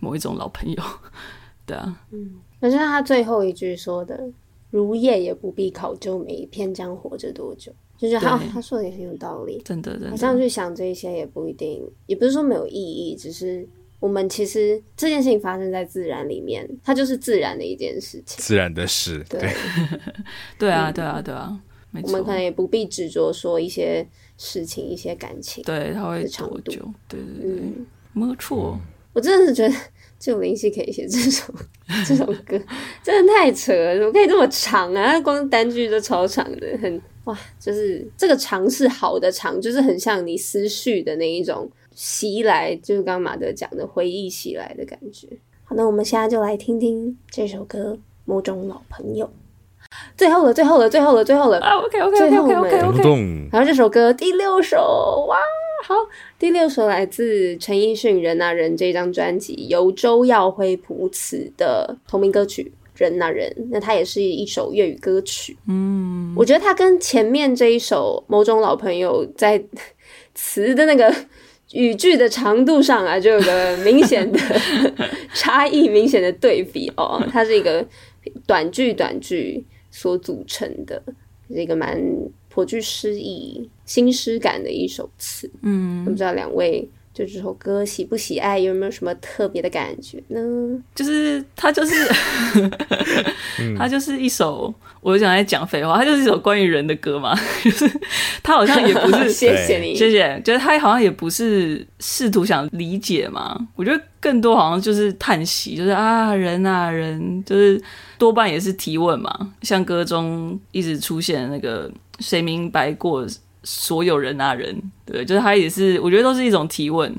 某一种老朋友，对啊。嗯，就像他最后一句说的：“如叶也不必考究每一片将活着多久。”就是他他说的也很有道理，真的真的。好像去想这一些也不一定，也不是说没有意义，只是我们其实这件事情发生在自然里面，它就是自然的一件事情，自然的事。对对 啊对啊对啊，没错。我们可能也不必执着说一些事情、一些感情，对，它会长久。对对对，没错。我真的是觉得。就有灵犀可以写这首 这首歌，真的太扯了！怎么可以这么长啊？它光单句都超长的，很哇！就是这个长是好的长，就是很像你思绪的那一种袭来，就是刚刚马德讲的回忆袭来的感觉。好，那我们现在就来听听这首歌《某种老朋友》。最后了，最后了，最后了，最后了啊！OK OK OK OK OK OK。然后这首歌第六首，哇！好，第六首来自陈奕迅《人啊人》这张专辑，由周耀辉谱词的同名歌曲《人啊人》。那它也是一首粤语歌曲。嗯，我觉得它跟前面这一首《某种老朋友》在词的那个语句的长度上啊，就有个明显的 差异，明显的对比哦。它是一个短句短句所组成的，是一个蛮。颇具诗意、新诗感的一首词，嗯，不知道两位对这首歌喜不喜爱，有没有什么特别的感觉呢？就是它就是，它就是一首，我就想在讲废话，它就是一首关于人的歌嘛。就是它好像也不是，谢谢你，谢谢。就是它好像也不是试图想理解嘛。我觉得更多好像就是叹息，就是啊，人啊，人，就是多半也是提问嘛。像歌中一直出现那个。谁明白过所有人啊人？对，就是他也是，我觉得都是一种提问。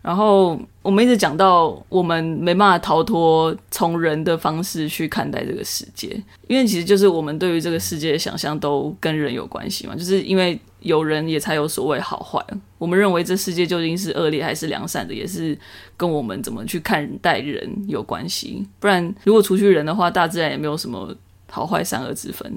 然后我们一直讲到，我们没办法逃脱从人的方式去看待这个世界，因为其实就是我们对于这个世界的想象都跟人有关系嘛。就是因为有人，也才有所谓好坏。我们认为这世界究竟是恶劣还是良善的，也是跟我们怎么去看待人有关系。不然，如果除去人的话，大自然也没有什么好坏善恶之分。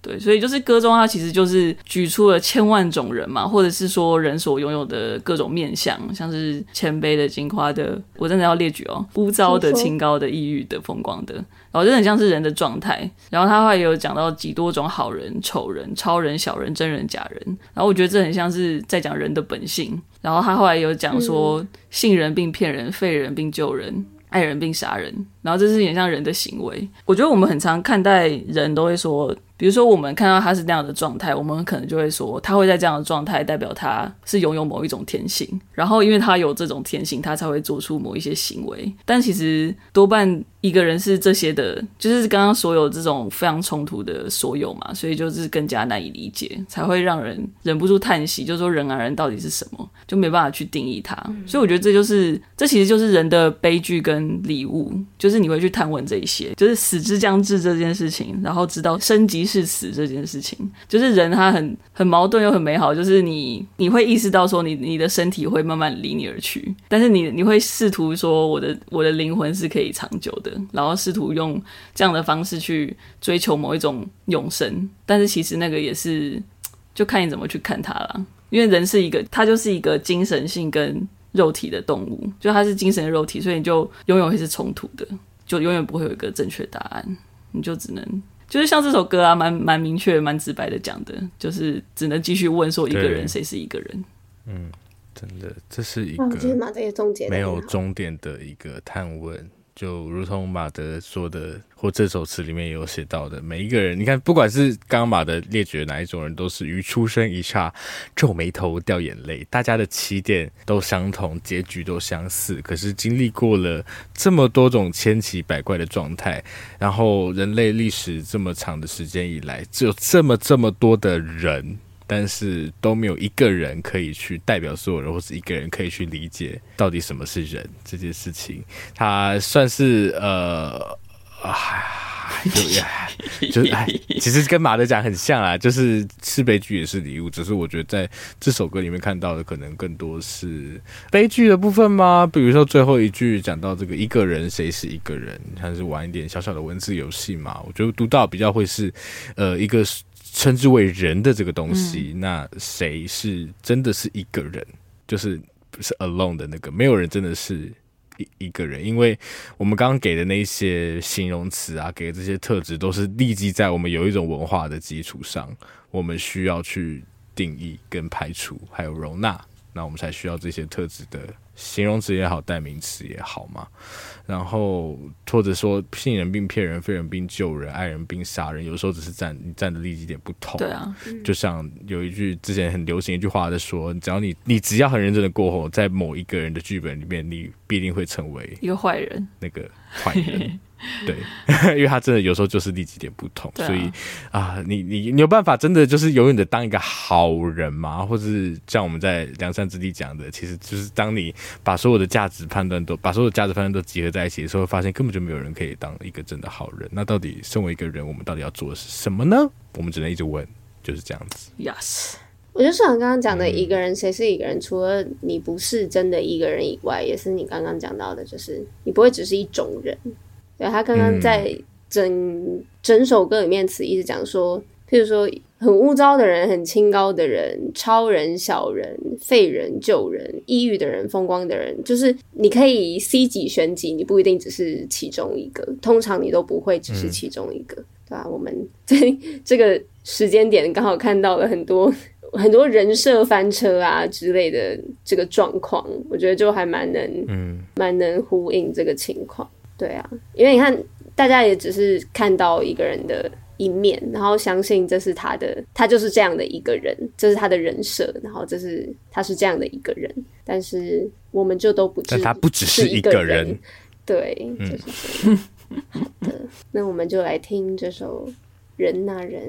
对，所以就是歌中它其实就是举出了千万种人嘛，或者是说人所拥有的各种面相，像是谦卑的、金夸的，我真的要列举哦，污糟的、清高的、抑郁的、风光的，然后就很像是人的状态。然后他后来也有讲到几多种好人、丑人、超人、小人、真人、假人。然后我觉得这很像是在讲人的本性。然后他后来有讲说，信人并骗人，废人并救人。爱人并杀人，然后这是很像人的行为。我觉得我们很常看待人都会说。比如说，我们看到他是那样的状态，我们可能就会说，他会在这样的状态，代表他是拥有某一种天性。然后，因为他有这种天性，他才会做出某一些行为。但其实多半一个人是这些的，就是刚刚所有这种非常冲突的所有嘛，所以就是更加难以理解，才会让人忍不住叹息，就是说人啊，人到底是什么，就没办法去定义它。所以我觉得这就是，这其实就是人的悲剧跟礼物，就是你会去探问这一些，就是死之将至这件事情，然后直到升级。是死这件事情，就是人他很很矛盾又很美好，就是你你会意识到说你你的身体会慢慢离你而去，但是你你会试图说我的我的灵魂是可以长久的，然后试图用这样的方式去追求某一种永生，但是其实那个也是就看你怎么去看它了，因为人是一个他就是一个精神性跟肉体的动物，就它是精神的肉体，所以你就永远会是冲突的，就永远不会有一个正确答案，你就只能。就是像这首歌啊，蛮蛮明确、蛮直白的讲的，就是只能继续问说一个人谁是一个人。嗯，真的，这是一个没有终点的一个探问。就如同马德说的，或这首词里面有写到的，每一个人，你看，不管是刚刚马德列举的哪一种人，都是于出生一刹皱眉头、掉眼泪，大家的起点都相同，结局都相似。可是经历过了这么多种千奇百怪的状态，然后人类历史这么长的时间以来，只有这么这么多的人。但是都没有一个人可以去代表所有人，或是一个人可以去理解到底什么是人这件事情。他算是呃啊，就 就哎，其实跟马德讲很像啊，就是是悲剧也是礼物。只是我觉得在这首歌里面看到的，可能更多是悲剧的部分吗？比如说最后一句讲到这个一个人，谁是一个人？还是玩一点小小的文字游戏嘛？我觉得读到比较会是呃一个。称之为人的这个东西，嗯、那谁是真的是一个人？就是不是 alone 的那个，没有人真的是一一个人，因为我们刚刚给的那些形容词啊，给的这些特质，都是立基在我们有一种文化的基础上，我们需要去定义、跟排除，还有容纳，那我们才需要这些特质的。形容词也好，代名词也好嘛，然后或者说信人并骗人，非人并救人，爱人并杀人，有时候只是站站的立基点不同。对啊，就像有一句之前很流行一句话在说，只要你你只要很认真的过后，在某一个人的剧本里面，你必定会成为一个坏人，那个坏人。对，因为他真的有时候就是立基点不同，啊、所以啊，你你你有办法真的就是永远的当一个好人吗？或者是像我们在梁山之地讲的，其实就是当你把所有的价值判断都把所有的价值判断都集合在一起的时候，发现根本就没有人可以当一个真的好人。那到底身为一个人，我们到底要做的是什么呢？我们只能一直问，就是这样子。Yes，我觉得像刚刚讲的一个人，谁是一个人？除了你不是真的一个人以外，也是你刚刚讲到的，就是你不会只是一种人。对，他刚刚在整、嗯、整首歌里面词一直讲说，譬如说很污糟的人，很清高的人，超人、小人、废人、救人、抑郁的人、风光的人，就是你可以 C 级选几，你不一定只是其中一个，通常你都不会只是其中一个，嗯、对吧、啊？我们在这个时间点刚好看到了很多很多人设翻车啊之类的这个状况，我觉得就还蛮能，嗯，蛮能呼应这个情况。对啊，因为你看，大家也只是看到一个人的一面，然后相信这是他的，他就是这样的一个人，这是他的人设，然后这是他是这样的一个人，但是我们就都不知，但他不只是一个人，对，就是这好的，那我们就来听这首《人呐人》。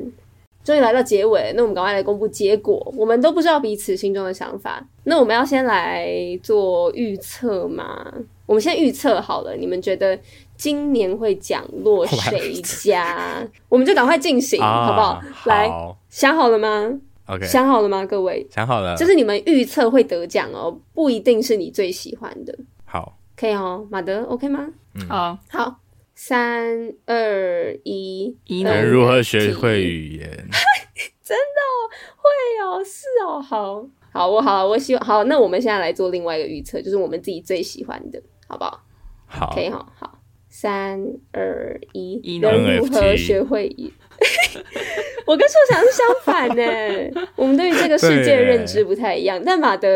终于来到结尾，那我们赶快来公布结果。我们都不知道彼此心中的想法，那我们要先来做预测吗？我们先预测好了，你们觉得今年会奖落谁家？我们就赶快进行，啊、好不好？来，好想好了吗？OK，想好了吗？各位，想好了。就是你们预测会得奖哦，不一定是你最喜欢的。好，可以哦，马德，OK 吗？嗯、好，好。三二一，你能如何学会语言？真的哦，会哦，是哦，好好，我好，我希望好，那我们现在来做另外一个预测，就是我们自己最喜欢的，好不好？好，可以哈，好，三二一，宜能如何学会？我跟硕翔是相反呢，我们对于这个世界的认知不太一样，但马德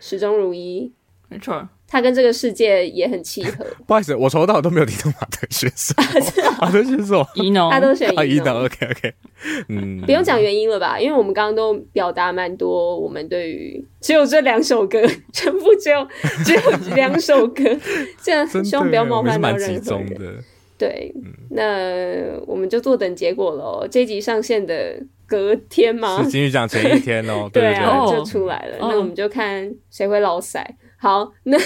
始终如一，没错。他跟这个世界也很契合。不好意思，我从头到尾都没有听到马德选手。马德选手，宜农，他都选宜农。OK OK，嗯，不用讲原因了吧？因为我们刚刚都表达蛮多，我们对于只有这两首歌，全部只有只有两首歌，这样希望不要冒犯到任何人。对，嗯、那我们就坐等结果喽。这集上线的隔天吗？是金曲奖前一天哦。对啊，就出来了。Oh. 那我们就看谁会落赛。好，那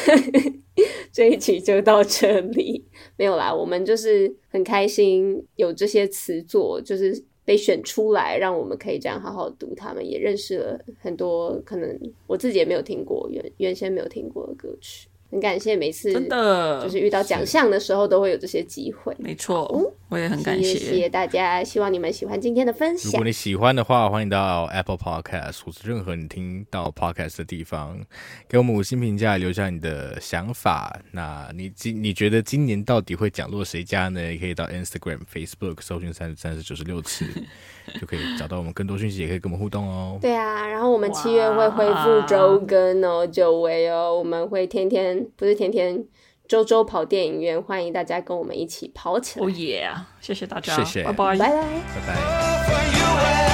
这一期就到这里。没有啦，我们就是很开心有这些词作，就是被选出来，让我们可以这样好好读他们，也认识了很多可能我自己也没有听过原原先没有听过的歌曲。很感谢每次真的就是遇到奖项的时候都会有这些机会，没错，我也很感谢，谢谢大家，希望你们喜欢今天的分享。如果你喜欢的话，欢迎到 Apple Podcast 或是任何你听到 Podcast 的地方，给我们五星评价，留下你的想法。那你今你觉得今年到底会奖落谁家呢？也可以到 Instagram、Facebook 搜寻三十三十九十六次。就可以找到我们更多讯息，也可以跟我们互动哦。对啊，然后我们七月会恢复周更哦，久违哦，我们会天天不是天天，周周跑电影院，欢迎大家跟我们一起跑起来。哦耶！谢谢大家，谢谢，拜拜，拜拜，拜拜。